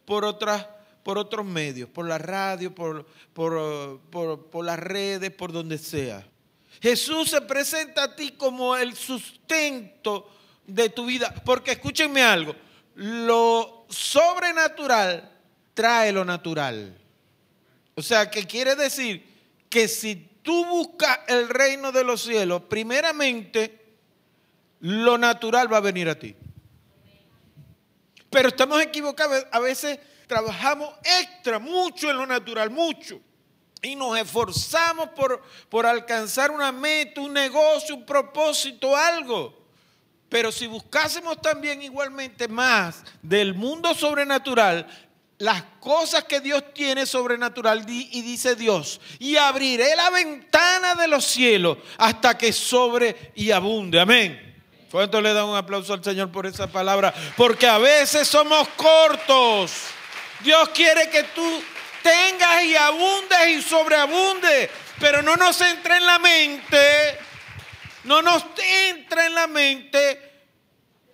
por, otras, por otros medios, por la radio, por, por, por las redes, por donde sea. Jesús se presenta a ti como el sustento de tu vida. Porque escúchenme algo, lo sobrenatural trae lo natural. O sea, que quiere decir que si tú buscas el reino de los cielos, primeramente lo natural va a venir a ti. Pero estamos equivocados. A veces trabajamos extra, mucho en lo natural, mucho. Y nos esforzamos por, por alcanzar una meta, un negocio, un propósito, algo. Pero si buscásemos también igualmente más del mundo sobrenatural, las cosas que Dios tiene sobrenatural y dice Dios, y abriré la ventana de los cielos hasta que sobre y abunde. Amén. ¿Cuánto le da un aplauso al Señor por esa palabra? Porque a veces somos cortos. Dios quiere que tú tengas y abundes y sobreabundes, pero no nos entre en la mente, no nos entra en la mente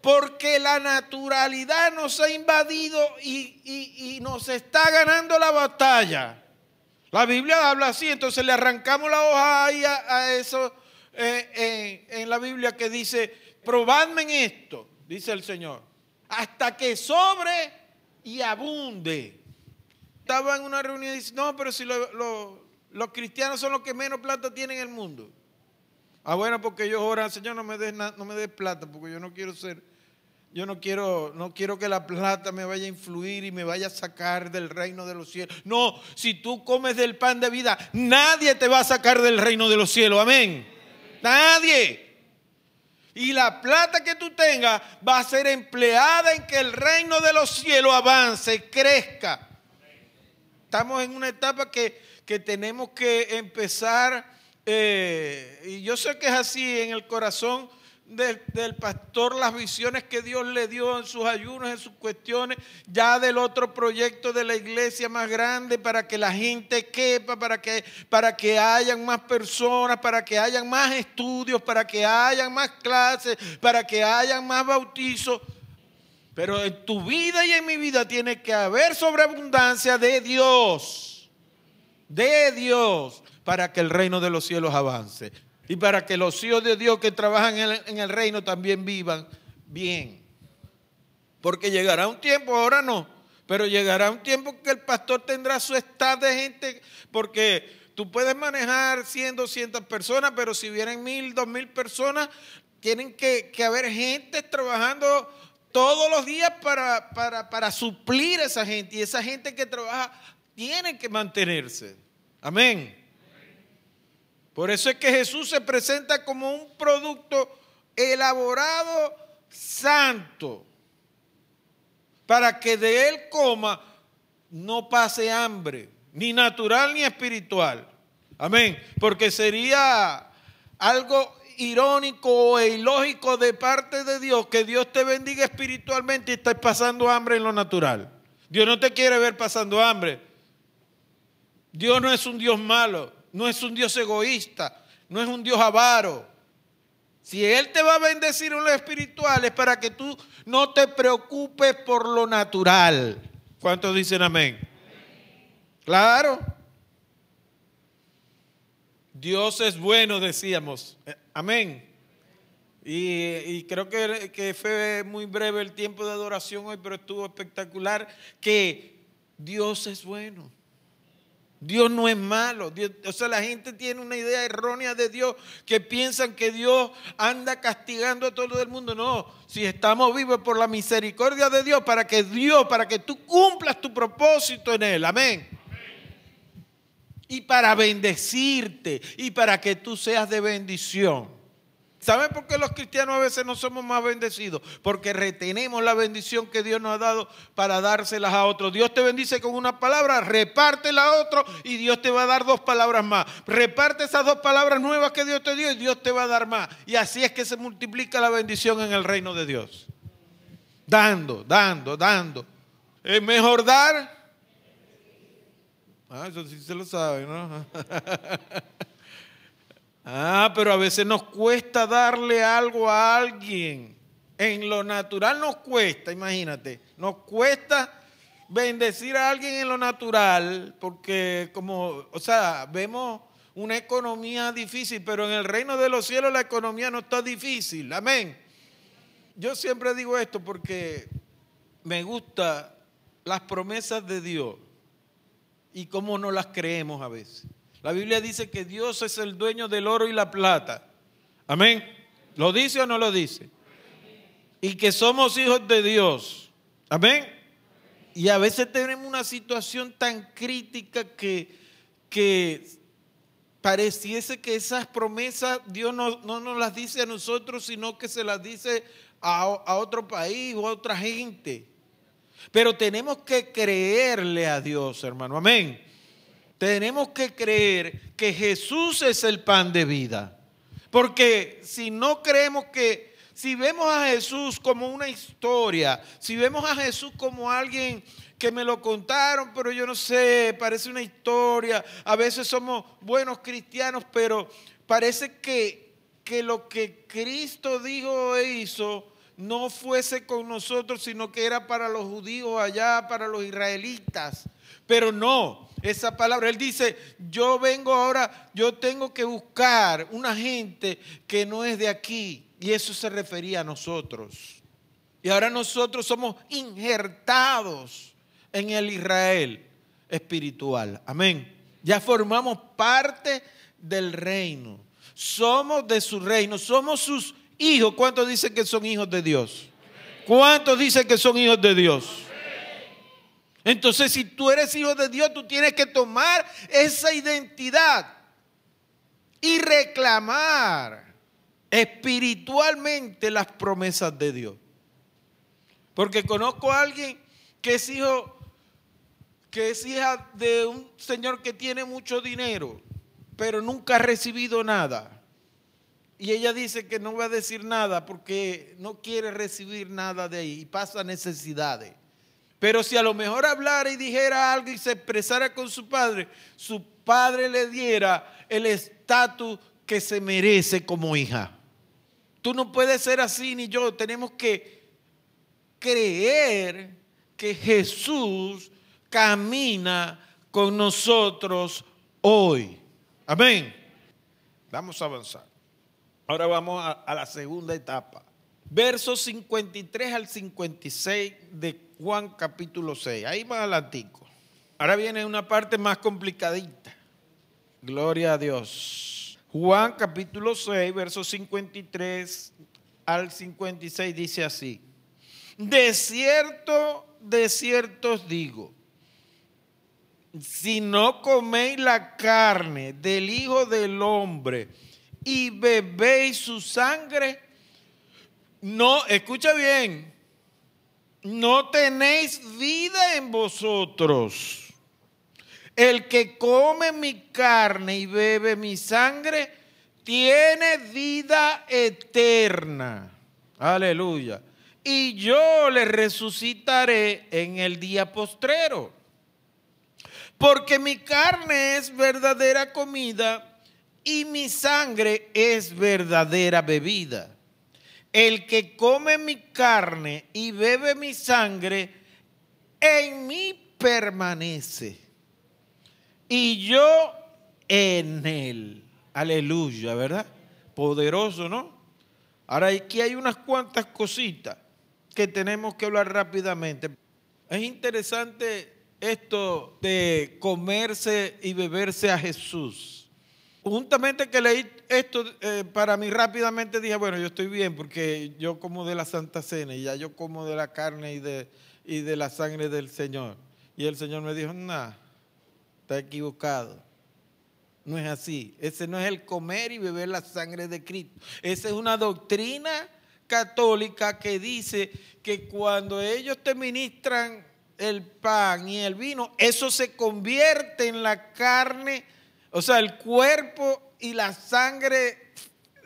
porque la naturalidad nos ha invadido y, nos está ganando la batalla. La Biblia habla así, entonces le arrancamos la hoja ahí a, eso eh, en la Biblia que dice, probadme en esto, dice el Señor, hasta que sobre y abunde. Estaba en una reunión y dice, no, pero si los cristianos son los que menos plata tienen en el mundo. Ah, bueno, porque ellos oran, Señor, no me des, no me des plata, porque yo no quiero ser yo no quiero, no quiero que la plata me vaya a influir y me vaya a sacar del reino de los cielos. No, si tú comes del pan de vida, nadie te va a sacar del reino de los cielos. Amén. Nadie. Y la plata que tú tengas va a ser empleada en que el reino de los cielos avance, crezca. Estamos en una etapa que, que tenemos que empezar, eh, y yo sé que es así en el corazón del, pastor las visiones que Dios le dio en sus ayunos, en sus cuestiones, ya del otro proyecto de la iglesia más grande para que la gente quepa, para que, para que hayan más personas, para que hayan más estudios, para que hayan más clases, para que hayan más bautizos. Pero en tu vida y en mi vida tiene que haber sobreabundancia de Dios, de Dios, para que el reino de los cielos avance y para que los hijos de Dios que trabajan en el, reino también vivan bien. Porque llegará un tiempo, ahora no, pero llegará un tiempo que el pastor tendrá su estado de gente, porque tú puedes manejar 100, 200 personas, pero si vienen mil, dos mil personas, tienen que, haber gente trabajando todos los días para, para, para suplir a esa gente. Y esa gente que trabaja tiene que mantenerse. Amén. Por eso es que Jesús se presenta como un producto elaborado santo, para que de él coma no pase hambre, ni natural ni espiritual. Amén. Porque sería algo irónico e ilógico de parte de Dios que Dios te bendiga espiritualmente y estés pasando hambre en lo natural. Dios no te quiere ver pasando hambre. Dios no es un Dios malo, no es un Dios egoísta, no es un Dios avaro. Si Él te va a bendecir en lo espiritual es para que tú no te preocupes por lo natural. ¿Cuántos dicen amén? Claro. Dios es bueno, decíamos. Amén. Y, y creo que, que fue muy breve el tiempo de adoración hoy, pero estuvo espectacular que Dios es bueno. Dios no es malo. Dios- o sea, la gente tiene una idea errónea de Dios que piensan que Dios anda castigando a todo el mundo. No, si estamos vivos por la misericordia de Dios, para que Dios, para que tú cumplas tu propósito en Él. Amén. Y para bendecirte y para que tú seas de bendición. ¿Saben por qué los cristianos a veces no somos más bendecidos? Porque retenemos la bendición que Dios nos ha dado para dárselas a otros. Dios te bendice con una palabra, repártela a otro y Dios te va a dar dos palabras más. Reparte esas dos palabras nuevas que Dios te dio y Dios te va a dar más. Y así es que se multiplica la bendición en el reino de Dios. Dando, dando, dando. Es mejor dar. Ah, eso sí se lo sabe, ¿no? Ah, pero a veces nos cuesta darle algo a alguien. En lo natural nos cuesta, imagínate. Nos cuesta bendecir a alguien en lo natural porque como, o sea, vemos una economía difícil, pero en el reino de los cielos la economía no está difícil. Amén. Yo siempre digo esto porque me gustan las promesas de Dios y cómo no las creemos a veces. La Biblia dice que Dios es el dueño del oro y la plata. Amén. ¿Lo dice o no lo dice? Y que somos hijos de Dios. Amén. Y a veces tenemos una situación tan crítica que, que pareciese que esas promesas Dios no, no nos las dice a nosotros, sino que se las dice a, a otro país o a otra gente. Pero tenemos que creerle a Dios, hermano. Amén. Tenemos que creer que Jesús es el pan de vida. Porque si no creemos que, si vemos a Jesús como una historia, si vemos a Jesús como alguien que me lo contaron, pero yo no sé, parece una historia, a veces somos buenos cristianos, pero parece que, que lo que Cristo dijo e hizo no fuese con nosotros, sino que era para los judíos allá, para los israelitas. Pero no, esa palabra, él dice, yo vengo ahora, yo tengo que buscar una gente que no es de aquí. Y eso se refería a nosotros. Y ahora nosotros somos injertados en el Israel espiritual. Amén. Ya formamos parte del reino. Somos de su reino, somos sus hijos. ¿Cuántos dicen que son hijos de Dios? ¿Cuántos dicen que son hijos de Dios? Entonces, si tú eres hijo de Dios, tú tienes que tomar esa identidad y reclamar espiritualmente las promesas de Dios. Porque conozco a alguien que es hijo, que es hija de un señor que tiene mucho dinero, pero nunca ha recibido nada. Y ella dice que no va a decir nada porque no quiere recibir nada de ahí y pasa necesidades. Pero si a lo mejor hablara y dijera algo y se expresara con su padre, su padre le diera el estatus que se merece como hija. Tú no puedes ser así ni yo. Tenemos que creer que Jesús camina con nosotros hoy. Amén. Vamos a avanzar. Ahora vamos a, la segunda etapa. Versos 53 al 56 de Juan capítulo 6. Ahí más adelantico. Ahora viene una parte más complicadita. Gloria a Dios. Juan capítulo 6, versos 53 al 56 dice así. De cierto, de cierto os digo, si no coméis la carne del Hijo del Hombre y bebéis su sangre, no, escucha bien, no tenéis vida en vosotros. El que come mi carne y bebe mi sangre, tiene vida eterna. Aleluya. Y yo le resucitaré en el día postrero. Porque mi carne es verdadera comida y mi sangre es verdadera bebida. El que come mi carne y bebe mi sangre, en mí permanece. Y yo en él. Aleluya, ¿verdad? Poderoso, ¿no? Ahora aquí hay unas cuantas cositas que tenemos que hablar rápidamente. Es interesante esto de comerse y beberse a Jesús. Juntamente que leí esto, eh, para mí rápidamente dije, bueno, yo estoy bien porque yo como de la Santa Cena y ya yo como de la carne y de, y de la sangre del Señor. Y el Señor me dijo, nada, está equivocado. No es así. Ese no es el comer y beber la sangre de Cristo. Esa es una doctrina católica que dice que cuando ellos te ministran el pan y el vino, eso se convierte en la carne, o sea, el cuerpo y la sangre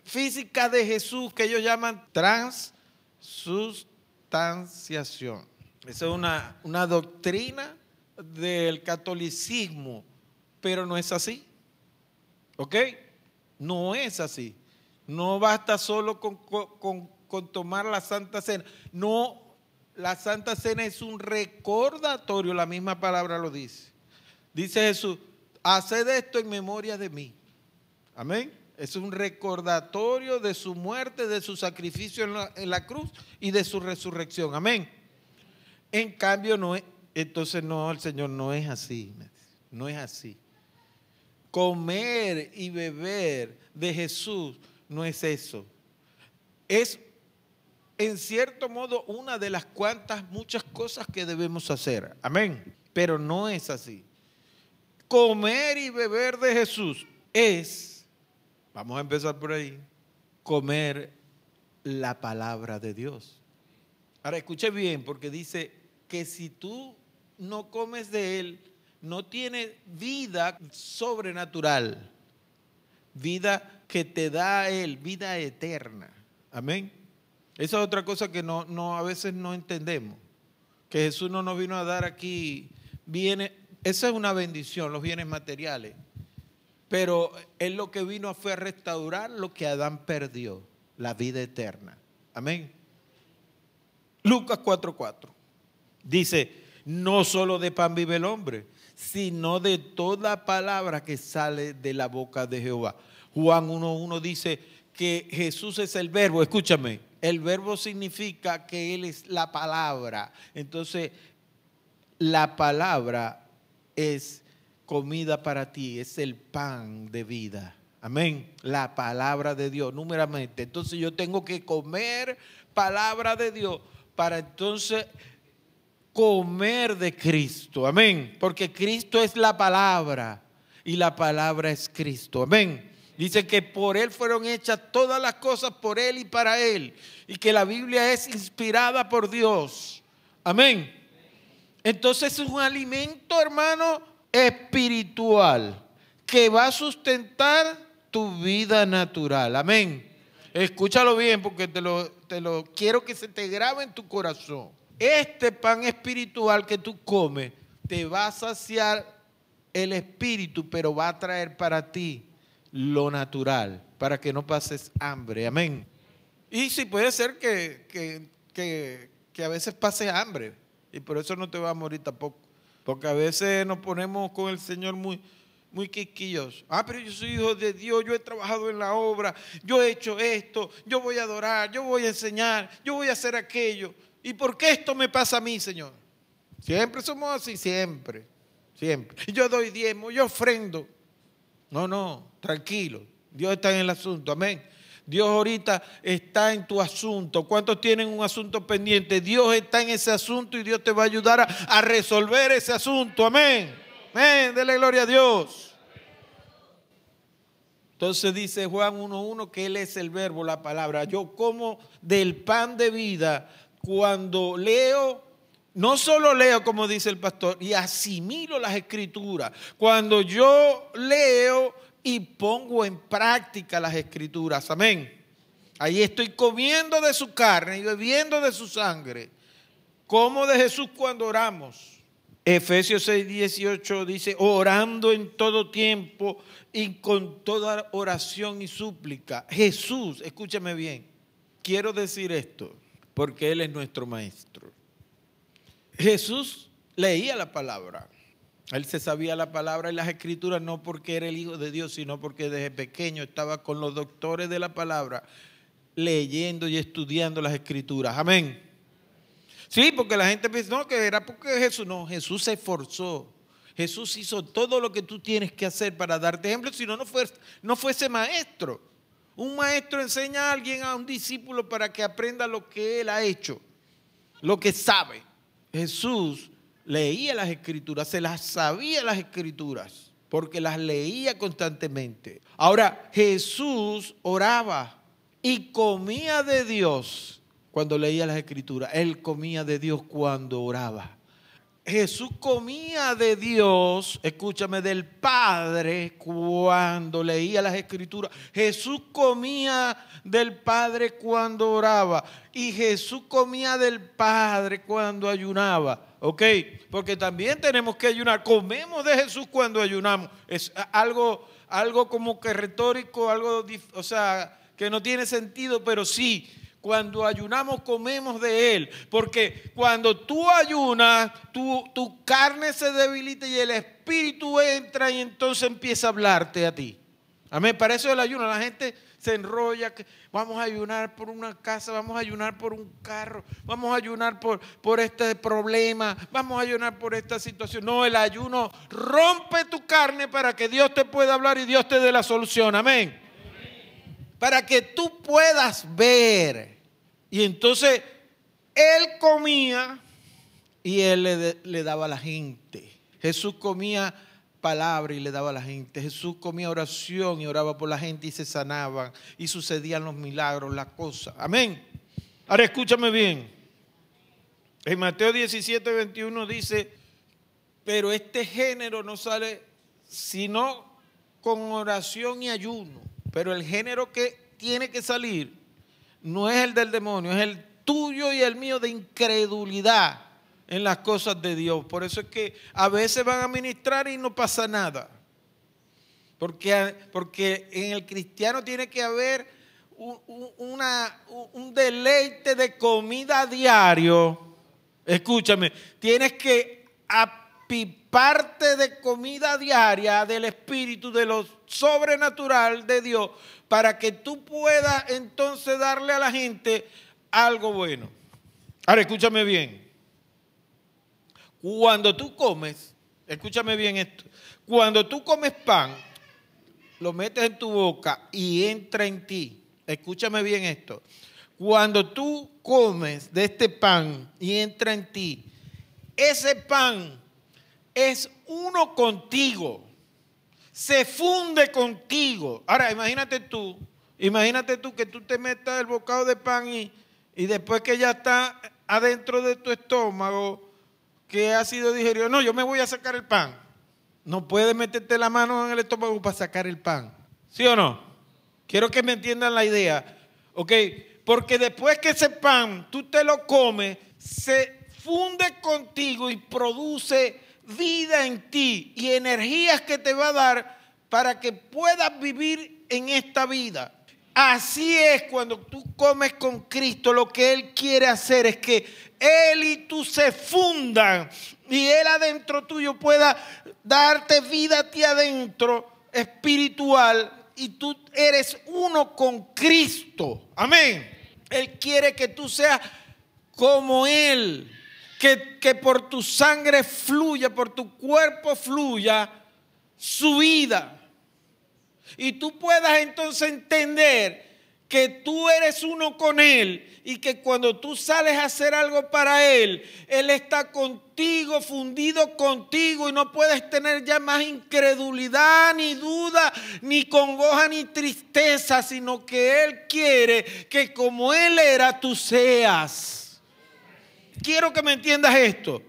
física de Jesús que ellos llaman transustanciación. Esa es una, una doctrina del catolicismo, pero no es así. ¿Ok? No es así. No basta solo con, con, con tomar la Santa Cena. No, la Santa Cena es un recordatorio, la misma palabra lo dice. Dice Jesús, haced esto en memoria de mí. Amén. Es un recordatorio de su muerte, de su sacrificio en la, en la cruz y de su resurrección. Amén. En cambio, no es, entonces no, el Señor no es así. No es así. Comer y beber de Jesús no es eso. Es en cierto modo una de las cuantas muchas cosas que debemos hacer. Amén. Pero no es así. Comer y beber de Jesús es, vamos a empezar por ahí, comer la palabra de Dios. Ahora escuche bien, porque dice que si tú no comes de Él, no tiene vida sobrenatural, vida que te da Él, vida eterna. Amén. Esa es otra cosa que no, no, a veces no entendemos. Que Jesús no nos vino a dar aquí bienes. Esa es una bendición, los bienes materiales. Pero Él lo que vino fue a restaurar lo que Adán perdió, la vida eterna. Amén. Lucas 4:4 dice, no solo de pan vive el hombre, sino de toda palabra que sale de la boca de Jehová. Juan 1.1 dice que Jesús es el verbo, escúchame, el verbo significa que Él es la palabra. Entonces, la palabra es comida para ti, es el pan de vida. Amén. La palabra de Dios, numeramente. Entonces yo tengo que comer palabra de Dios para entonces comer de Cristo. Amén. Porque Cristo es la palabra y la palabra es Cristo. Amén. Dice que por Él fueron hechas todas las cosas, por Él y para Él. Y que la Biblia es inspirada por Dios. Amén. Entonces es un alimento, hermano, espiritual que va a sustentar tu vida natural. Amén. Escúchalo bien porque te lo, te lo quiero que se te grabe en tu corazón. Este pan espiritual que tú comes te va a saciar el espíritu, pero va a traer para ti lo natural, para que no pases hambre. Amén. Y si puede ser que, que, que, a veces pases hambre, y por eso no te vas a morir tampoco. Porque a veces nos ponemos con el Señor muy, muy quisquillosos. Ah, pero yo soy hijo de Dios, yo he trabajado en la obra, yo he hecho esto, yo voy a adorar, yo voy a enseñar, yo voy a hacer aquello. ¿Y por qué esto me pasa a mí, Señor? Siempre somos así, siempre, siempre. Yo doy diezmo, yo ofrendo. No, no, tranquilo. Dios está en el asunto, amén. Dios ahorita está en tu asunto. ¿Cuántos tienen un asunto pendiente? Dios está en ese asunto y Dios te va a ayudar a, resolver ese asunto. Amén. Amén. Dele gloria a Dios. Entonces dice Juan 1.1 que Él es el verbo, la palabra. Yo como del pan de vida cuando leo no solo leo, como dice el pastor, y asimilo las escrituras. Cuando yo leo y pongo en práctica las escrituras. Amén. Ahí estoy comiendo de su carne y bebiendo de su sangre. Como de Jesús cuando oramos. Efesios 6, 18 dice, orando en todo tiempo y con toda oración y súplica. Jesús, escúchame bien, quiero decir esto, porque Él es nuestro maestro. Jesús leía la palabra. Él se sabía la palabra y las escrituras no porque era el Hijo de Dios, sino porque desde pequeño estaba con los doctores de la palabra, leyendo y estudiando las escrituras. Amén. Sí, porque la gente piensa, no, que era porque Jesús, no, Jesús se esforzó. Jesús hizo todo lo que tú tienes que hacer para darte ejemplo, si no, no fuese, no fuese maestro. Un maestro enseña a alguien, a un discípulo, para que aprenda lo que él ha hecho, lo que sabe. Jesús leía las escrituras, se las sabía las escrituras, porque las leía constantemente. Ahora, Jesús oraba y comía de Dios cuando leía las escrituras. Él comía de Dios cuando oraba. Jesús comía de Dios, escúchame, del Padre cuando leía las escrituras. Jesús comía del Padre cuando oraba. Y Jesús comía del Padre cuando ayunaba. ¿Ok? Porque también tenemos que ayunar. Comemos de Jesús cuando ayunamos. Es algo, algo como que retórico, algo, o sea, que no tiene sentido, pero sí cuando ayunamos comemos de Él, porque cuando tú ayunas, tu, tu carne se debilita y el espíritu entra y entonces empieza a hablarte a ti. Amén, para eso el ayuno, la gente se enrolla, que vamos a ayunar por una casa, vamos a ayunar por un carro, vamos a ayunar por, por este problema, vamos a ayunar por esta situación. No, el ayuno rompe tu carne para que Dios te pueda hablar y Dios te dé la solución. Amén para que tú puedas ver. Y entonces él comía y él le, daba a la gente. Jesús comía palabra y le daba a la gente. Jesús comía oración y oraba por la gente y se sanaban y sucedían los milagros, las cosas. Amén. Ahora escúchame bien. En Mateo 17, 21 dice, pero este género no sale sino con oración y ayuno. Pero el género que tiene que salir no es el del demonio, es el tuyo y el mío de incredulidad en las cosas de Dios. Por eso es que a veces van a ministrar y no pasa nada. Porque, porque en el cristiano tiene que haber un, un deleite de comida diario. Escúchame, tienes que apiparte de comida diaria del Espíritu, de lo sobrenatural de Dios, para que tú puedas entonces darle a la gente algo bueno. Ahora, escúchame bien. Cuando tú comes, escúchame bien esto, cuando tú comes pan, lo metes en tu boca y entra en ti. Escúchame bien esto. Cuando tú comes de este pan y entra en ti, ese pan es uno contigo se funde contigo. Ahora, imagínate tú, imagínate tú que tú te metas el bocado de pan y, y después que ya está adentro de tu estómago, que ha sido digerido, no, yo me voy a sacar el pan. No puedes meterte la mano en el estómago para sacar el pan. ¿Sí o no? Quiero que me entiendan la idea. ¿Ok? Porque después que ese pan tú te lo comes, se funde contigo y produce vida en ti y energías que te va a dar para que puedas vivir en esta vida. Así es cuando tú comes con Cristo, lo que Él quiere hacer es que Él y tú se fundan y Él adentro tuyo pueda darte vida a ti adentro espiritual y tú eres uno con Cristo. Amén. Él quiere que tú seas como Él que, por tu sangre fluya, por tu cuerpo fluya su vida. Y tú puedas entonces entender que tú eres uno con Él y que cuando tú sales a hacer algo para Él, Él está contigo, fundido contigo y no puedes tener ya más incredulidad, ni duda, ni congoja, ni tristeza, sino que Él quiere que como Él era, tú seas quiero que me entiendas esto,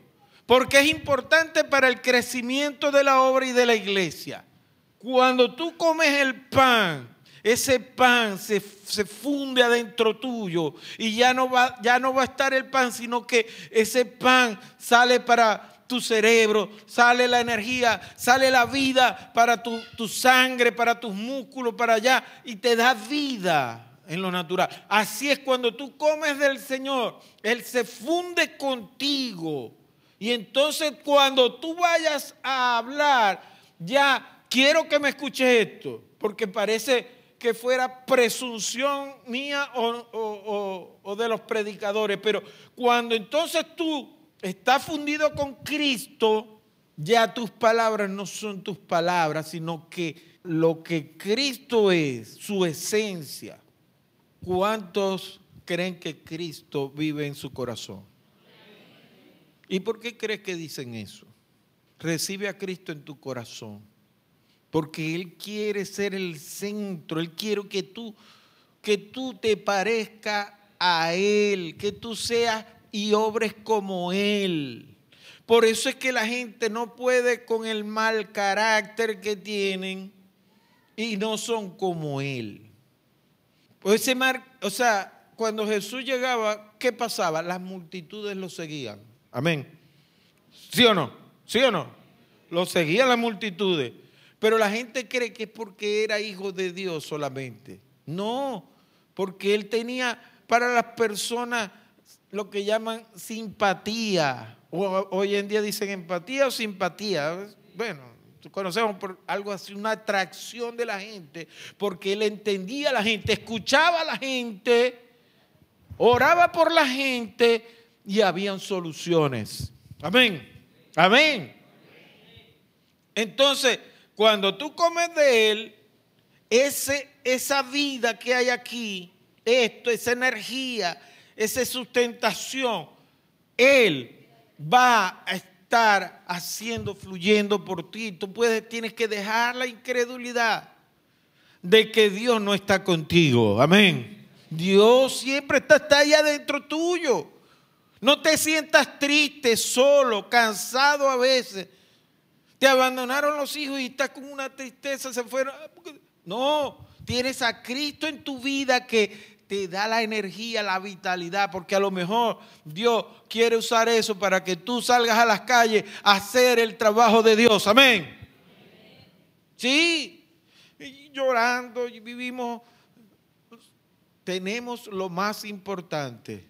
porque es importante para el crecimiento de la obra y de la iglesia. Cuando tú comes el pan, ese pan se, funde adentro tuyo y ya no, va, ya no va a estar el pan, sino que ese pan sale para tu cerebro, sale la energía, sale la vida para tu, tu sangre, para tus músculos, para allá, y te da vida en lo natural. Así es cuando tú comes del Señor, Él se funde contigo. Y entonces cuando tú vayas a hablar, ya quiero que me escuches esto, porque parece que fuera presunción mía o, o- o- de los predicadores, pero cuando entonces tú estás fundido con Cristo, ya tus palabras no son tus palabras, sino que lo que Cristo es, su esencia. ¿Cuántos creen que Cristo vive en su corazón? ¿Y por qué crees que dicen eso? Recibe a Cristo en tu corazón. Porque Él quiere ser el centro. Él quiere que tú, que tú te parezca a Él, que tú seas y obres como Él. Por eso es que la gente no puede con el mal carácter que tienen y no son como Él. Pues ese mar, o sea, cuando Jesús llegaba, ¿qué pasaba? Las multitudes lo seguían. Amén. ¿Sí o no? ¿Sí o no? Lo seguían las multitudes. Pero la gente cree que es porque era hijo de Dios solamente. No, porque él tenía para las personas lo que llaman simpatía. Hoy en día dicen empatía o simpatía. Bueno, conocemos por algo así, una atracción de la gente, porque él entendía a la gente, escuchaba a la gente, oraba por la gente y habían soluciones. Amén. Amén. Entonces, cuando tú comes de él, ese, esa vida que hay aquí, esto, esa energía, esa sustentación, él va a estar haciendo, fluyendo por ti. Tú puedes, tienes que dejar la incredulidad de que Dios no está contigo. Amén. Dios siempre está, está ahí adentro tuyo. No te sientas triste, solo, cansado a veces. Te abandonaron los hijos y estás con una tristeza, se fueron. No, tienes a Cristo en tu vida que te da la energía, la vitalidad, porque a lo mejor Dios quiere usar eso para que tú salgas a las calles a hacer el trabajo de Dios. Amén. Sí, llorando y vivimos. Tenemos lo más importante,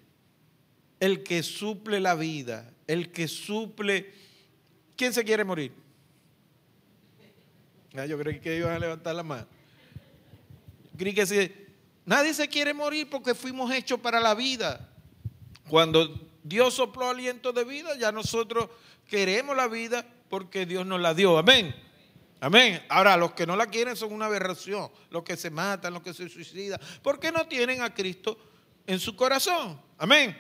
el que suple la vida, el que suple. ¿Quién se quiere morir? Ah, yo creí que iban a levantar la mano. Creí que sí. Nadie se quiere morir porque fuimos hechos para la vida. Cuando Dios sopló aliento de vida, ya nosotros queremos la vida porque Dios nos la dio. Amén. Amén. Ahora, los que no la quieren son una aberración. Los que se matan, los que se suicidan. Porque no tienen a Cristo en su corazón. Amén.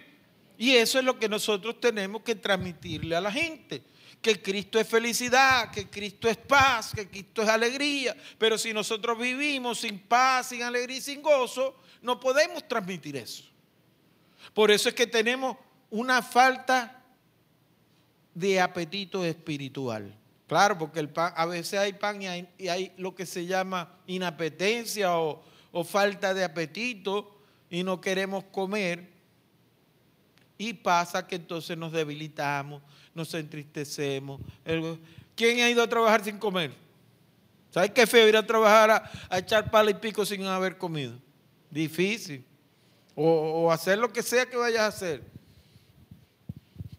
Y eso es lo que nosotros tenemos que transmitirle a la gente que Cristo es felicidad, que Cristo es paz, que Cristo es alegría. Pero si nosotros vivimos sin paz, sin alegría y sin gozo, no podemos transmitir eso. Por eso es que tenemos una falta de apetito espiritual. Claro, porque el pan, a veces hay pan y hay, lo que se llama inapetencia o, o falta de apetito y no queremos comer. Y pasa que entonces nos debilitamos, nos entristecemos. ¿Quién ha ido a trabajar sin comer? ¿Sabes qué feo ir a trabajar a, a echar pala y pico sin haber comido? Difícil. O, o hacer lo que sea que vayas a hacer.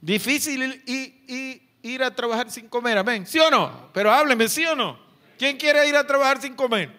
Difícil y, y- ir a trabajar sin comer, amén. ¿Sí o no? Pero hábleme, ¿sí o no? ¿Quién quiere ir a trabajar sin comer?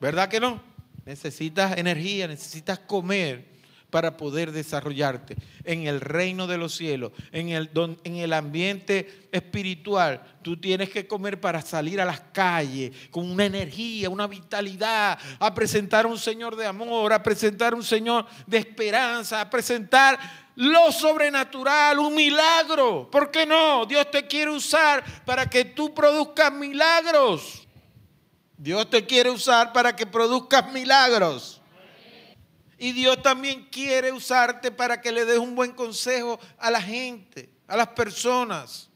¿Verdad que no? Necesitas energía, necesitas comer para poder desarrollarte en el reino de los cielos, en el, en el ambiente espiritual. Tú tienes que comer para salir a las calles con una energía, una vitalidad, a presentar un Señor de amor, a presentar un Señor de esperanza, a presentar lo sobrenatural, un milagro. ¿Por qué no? Dios te quiere usar para que tú produzcas milagros. Dios te quiere usar para que produzcas milagros. Y Dios también quiere usarte para que le des un buen consejo a la gente, a las personas.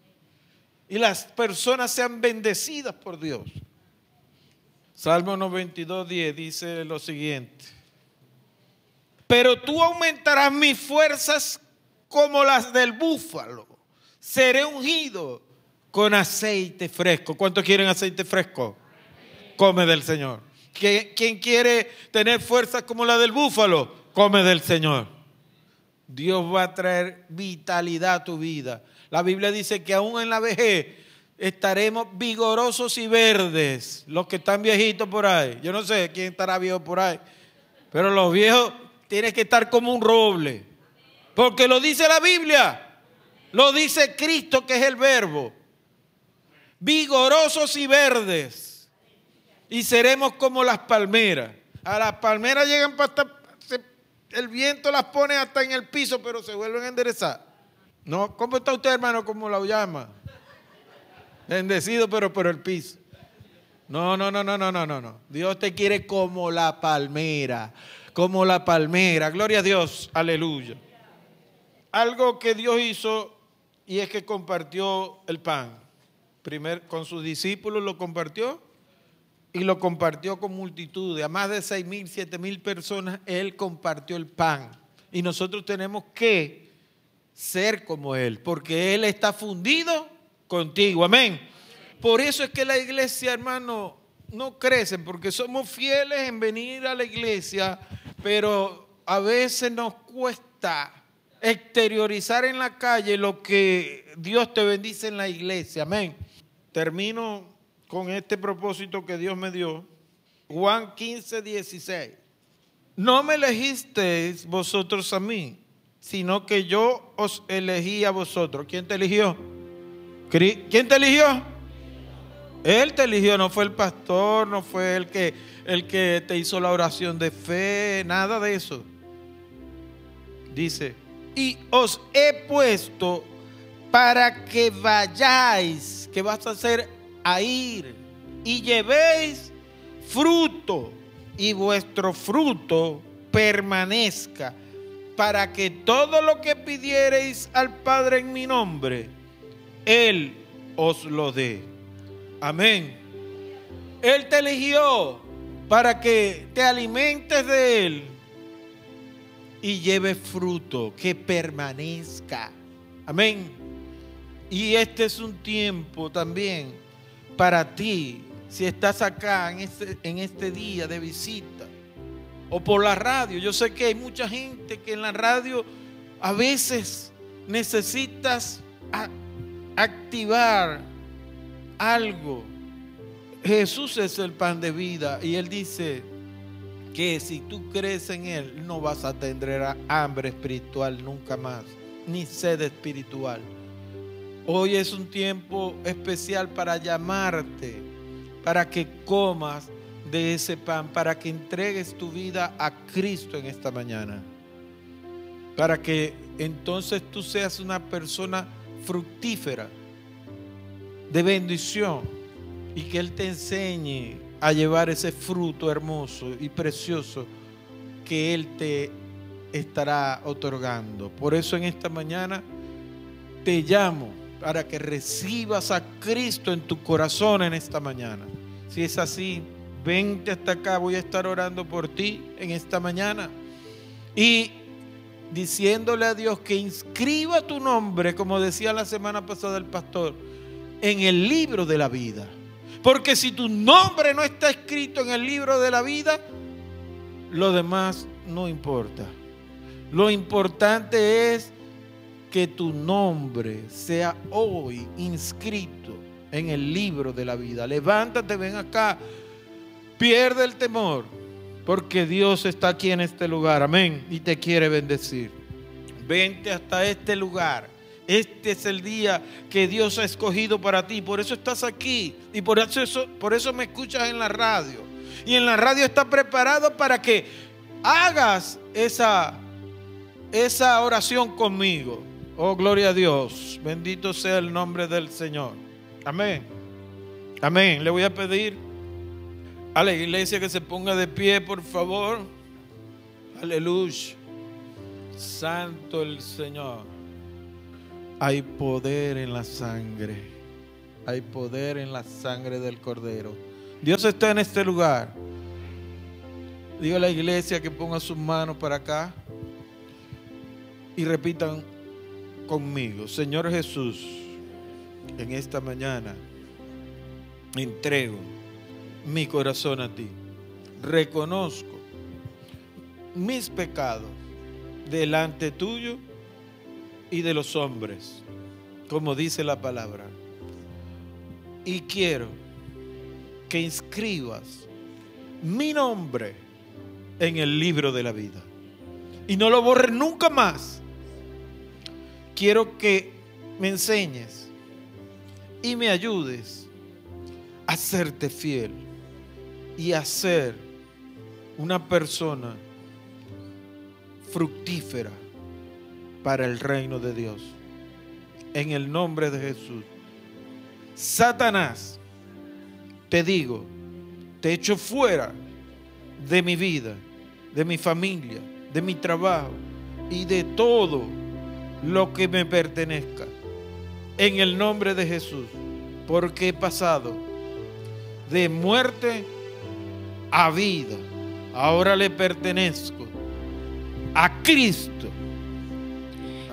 Y las personas sean bendecidas por Dios. Salmo 92, 10 dice lo siguiente. Pero tú aumentarás mis fuerzas como las del búfalo. seré ungido con aceite fresco. ¿Cuántos quieren aceite fresco? Come del Señor. ¿Qui- ¿Quién quiere tener fuerza como la del búfalo? Come del Señor. Dios va a traer vitalidad a tu vida. La Biblia dice que aún en la vejez estaremos vigorosos y verdes. Los que están viejitos por ahí. Yo no sé quién estará viejo por ahí. Pero los viejos tienen que estar como un roble. Porque lo dice la Biblia. Lo dice Cristo que es el verbo. Vigorosos y verdes. Y seremos como las palmeras. A las palmeras llegan hasta... se- el viento las pone hasta en el piso, pero se vuelven a enderezar. No, ¿cómo está usted, hermano? ¿Cómo la llama? Bendecido, pero por el piso. No, no, no, no, no, no, no. Dios te quiere como la palmera, como la palmera. Gloria a Dios, aleluya. Algo que Dios hizo y es que compartió el pan. Primer, con sus discípulos lo compartió y lo compartió con multitudes. A más de seis mil, siete mil personas, Él compartió el pan. Y nosotros tenemos que ser como Él, porque Él está fundido contigo. Amén. Por eso es que la iglesia, hermano, no crece, porque somos fieles en venir a la iglesia, pero a veces nos cuesta exteriorizar en la calle lo que Dios te bendice en la iglesia. Amén. Termino con este propósito que Dios me dio. Juan 15, 16. No me elegisteis vosotros a mí, sino que yo os elegí a vosotros. ¿Quién te eligió? ¿Quién te eligió? Él te eligió, no fue el pastor, no fue el que, el que te hizo la oración de fe, nada de eso. Dice, y os he puesto para que vayáis, que vas a hacer a ir, y llevéis fruto, y vuestro fruto permanezca, para que todo lo que pidiereis al Padre en mi nombre, Él os lo dé. Amén. Él te eligió para que te alimentes de Él y lleve fruto, que permanezca. Amén. Y este es un tiempo también para ti, si estás acá en este, en este día de visita o por la radio. Yo sé que hay mucha gente que en la radio a veces necesitas activar algo. Jesús es el pan de vida y Él dice que si tú crees en Él no vas a tener hambre espiritual nunca más, ni sed espiritual. Hoy es un tiempo especial para llamarte, para que comas de ese pan, para que entregues tu vida a Cristo en esta mañana. Para que entonces tú seas una persona fructífera, de bendición, y que Él te enseñe a llevar ese fruto hermoso y precioso que Él te estará otorgando. Por eso en esta mañana te llamo para que recibas a Cristo en tu corazón en esta mañana. Si es así, vente hasta acá, voy a estar orando por ti en esta mañana. Y diciéndole a Dios que inscriba tu nombre, como decía la semana pasada el pastor, en el libro de la vida. Porque si tu nombre no está escrito en el libro de la vida, lo demás no importa. Lo importante es que tu nombre sea hoy inscrito en el libro de la vida. Levántate, ven acá, pierde el temor, porque Dios está aquí en este lugar, amén, y te quiere bendecir. Vente hasta este lugar. Este es el día que Dios ha escogido para ti. Por eso estás aquí. Y por eso, por eso me escuchas en la radio. Y en la radio está preparado para que hagas esa, esa oración conmigo. Oh, gloria a Dios. Bendito sea el nombre del Señor. Amén. Amén. Le voy a pedir a la iglesia que se ponga de pie, por favor. Aleluya. Santo el Señor. Hay poder en la sangre. Hay poder en la sangre del Cordero. Dios está en este lugar. Digo a la iglesia que ponga sus manos para acá y repitan conmigo. Señor Jesús, en esta mañana entrego mi corazón a ti. Reconozco mis pecados delante tuyo y de los hombres, como dice la palabra. Y quiero que inscribas mi nombre en el libro de la vida. Y no lo borres nunca más. Quiero que me enseñes y me ayudes a serte fiel y a ser una persona fructífera para el reino de Dios. En el nombre de Jesús. Satanás, te digo, te echo fuera de mi vida, de mi familia, de mi trabajo y de todo lo que me pertenezca. En el nombre de Jesús, porque he pasado de muerte a vida. Ahora le pertenezco a Cristo.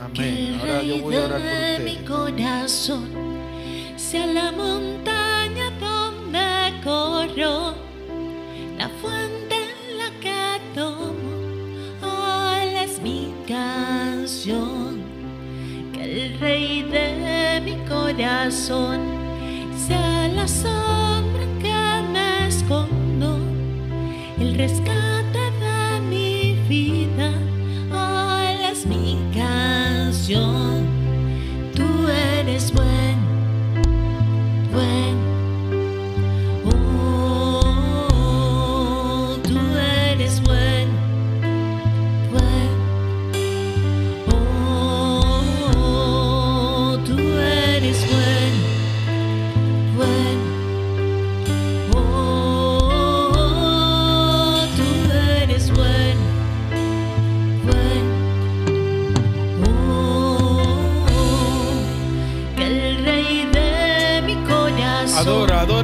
Amén. Ahora yo voy a orar por mi ustedes. corazón sea la montaña donde corro, la fuente en la que tomo, Él es mi canción. Rey de mi corazón. Sea la sombra que me escondo, el rescate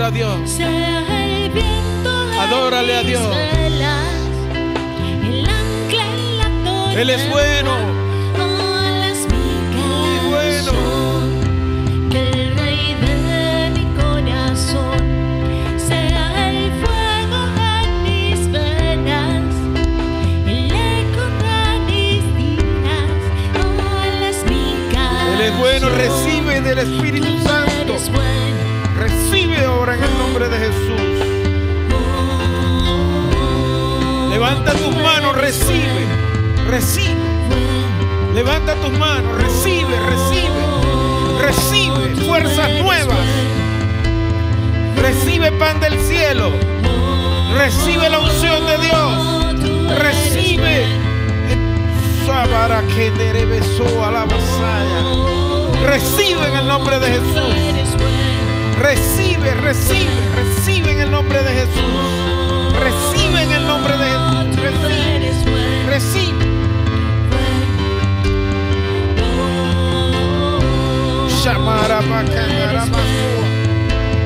Adora, a Dios. Adórale a Dios. Él es bueno. Bueno. Recibe del Espíritu Santo. En el nombre de Jesús. Levanta tus manos, recibe. Recibe. Levanta tus manos, recibe, recibe. Recibe fuerzas nuevas. Recibe pan del cielo. Recibe la unción de Dios. Recibe. Sabara que beso a la vasalla. Recibe en el nombre de Jesús. Recibe, recibe, recibe en el nombre de Jesús. Recibe en el nombre de Jesús. Recibe, recibe.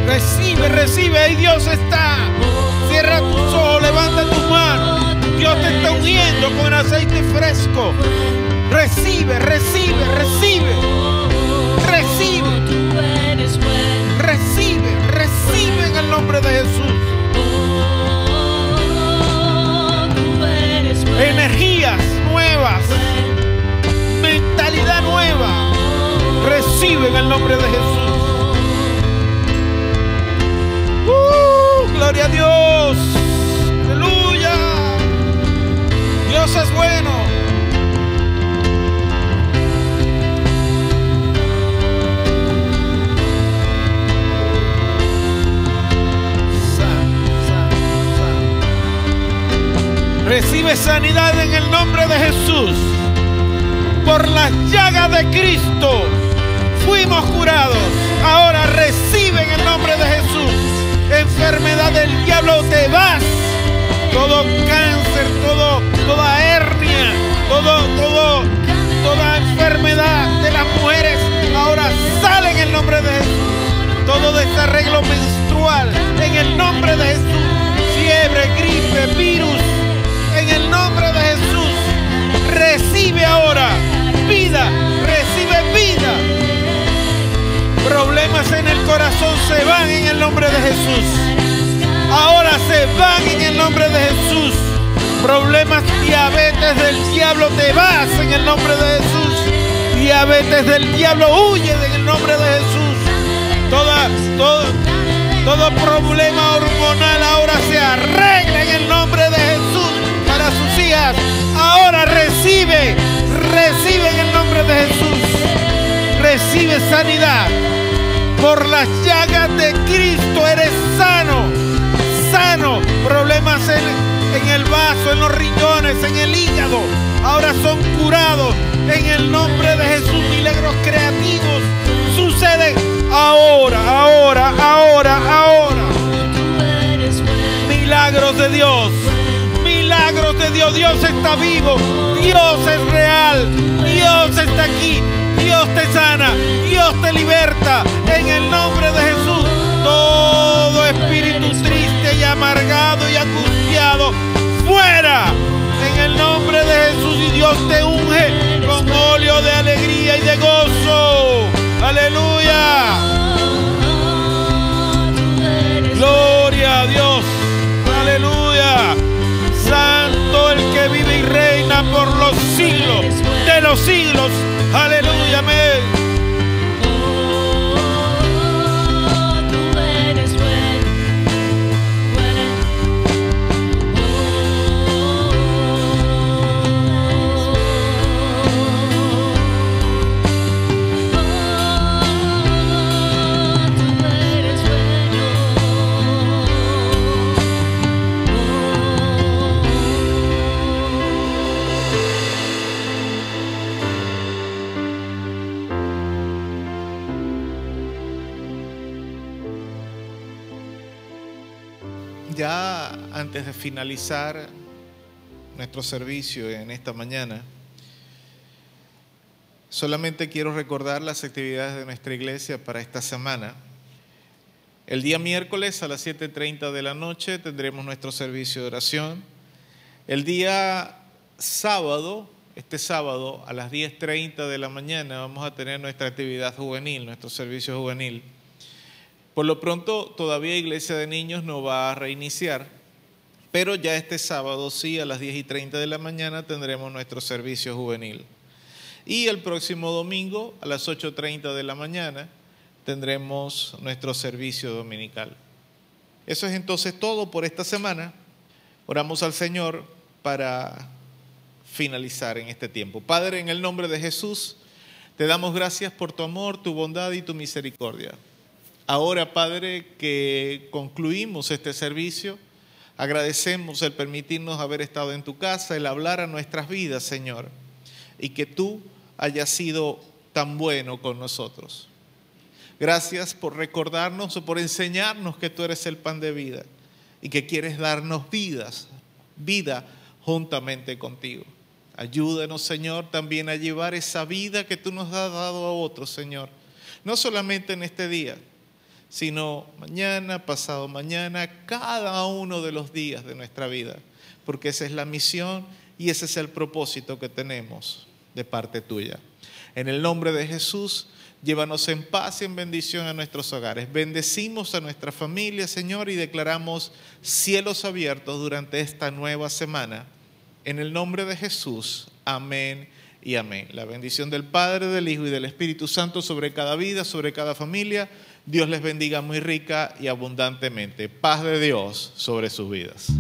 Recibe, recibe, ahí Dios está. Cierra tus ojos, levanta tus manos. Dios te está uniendo con aceite fresco. Recibe, recibe. Recibe, todo desarreglo menstrual en el nombre de Jesús. Fiebre, gripe, virus, en el nombre de Jesús. Recibe ahora vida, recibe vida. Problemas en el corazón se van en el nombre de Jesús. Ahora se van en el nombre de Jesús. Problemas, diabetes del diablo, te vas en el nombre de Jesús. Diabetes del diablo, huye en el nombre de Jesús Toda, todo, todo problema hormonal ahora se arregla en el nombre de Jesús para sus hijas. Ahora recibe, recibe en el nombre de Jesús. Recibe sanidad. Por las llagas de Cristo eres sano, sano. Problemas en, en el vaso, en los riñones, en el hígado. Ahora son curados en el nombre de Jesús. Milagros creativos ahora, ahora, ahora, ahora. Milagros de Dios. Milagros de Dios. Dios está vivo. Dios es real. Dios está aquí. Dios te sana. Dios te liberta. En el nombre de Jesús. Todo espíritu triste y amargado y angustiado. Fuera. En el nombre de Jesús. Y Dios te unge con óleo de alegría y de gozo. Aleluya. Gloria a Dios. Aleluya. Santo el que vive y reina por los siglos de los siglos. Aleluya. Amén. Antes de finalizar nuestro servicio en esta mañana, solamente quiero recordar las actividades de nuestra iglesia para esta semana. El día miércoles a las 7.30 de la noche tendremos nuestro servicio de oración. El día sábado, este sábado a las 10.30 de la mañana vamos a tener nuestra actividad juvenil, nuestro servicio juvenil. Por lo pronto, todavía Iglesia de Niños no va a reiniciar, pero ya este sábado sí, a las 10 y 30 de la mañana tendremos nuestro servicio juvenil. Y el próximo domingo, a las 8.30 de la mañana, tendremos nuestro servicio dominical. Eso es entonces todo por esta semana. Oramos al Señor para finalizar en este tiempo. Padre, en el nombre de Jesús, te damos gracias por tu amor, tu bondad y tu misericordia. Ahora, Padre, que concluimos este servicio, agradecemos el permitirnos haber estado en tu casa, el hablar a nuestras vidas, Señor, y que tú hayas sido tan bueno con nosotros. Gracias por recordarnos o por enseñarnos que tú eres el pan de vida y que quieres darnos vidas, vida juntamente contigo. Ayúdanos, Señor, también a llevar esa vida que tú nos has dado a otros, Señor. No solamente en este día, sino mañana, pasado mañana, cada uno de los días de nuestra vida, porque esa es la misión y ese es el propósito que tenemos de parte tuya. En el nombre de Jesús, llévanos en paz y en bendición a nuestros hogares. Bendecimos a nuestra familia, Señor, y declaramos cielos abiertos durante esta nueva semana. En el nombre de Jesús, amén y amén. La bendición del Padre, del Hijo y del Espíritu Santo sobre cada vida, sobre cada familia. Dios les bendiga muy rica y abundantemente. Paz de Dios sobre sus vidas.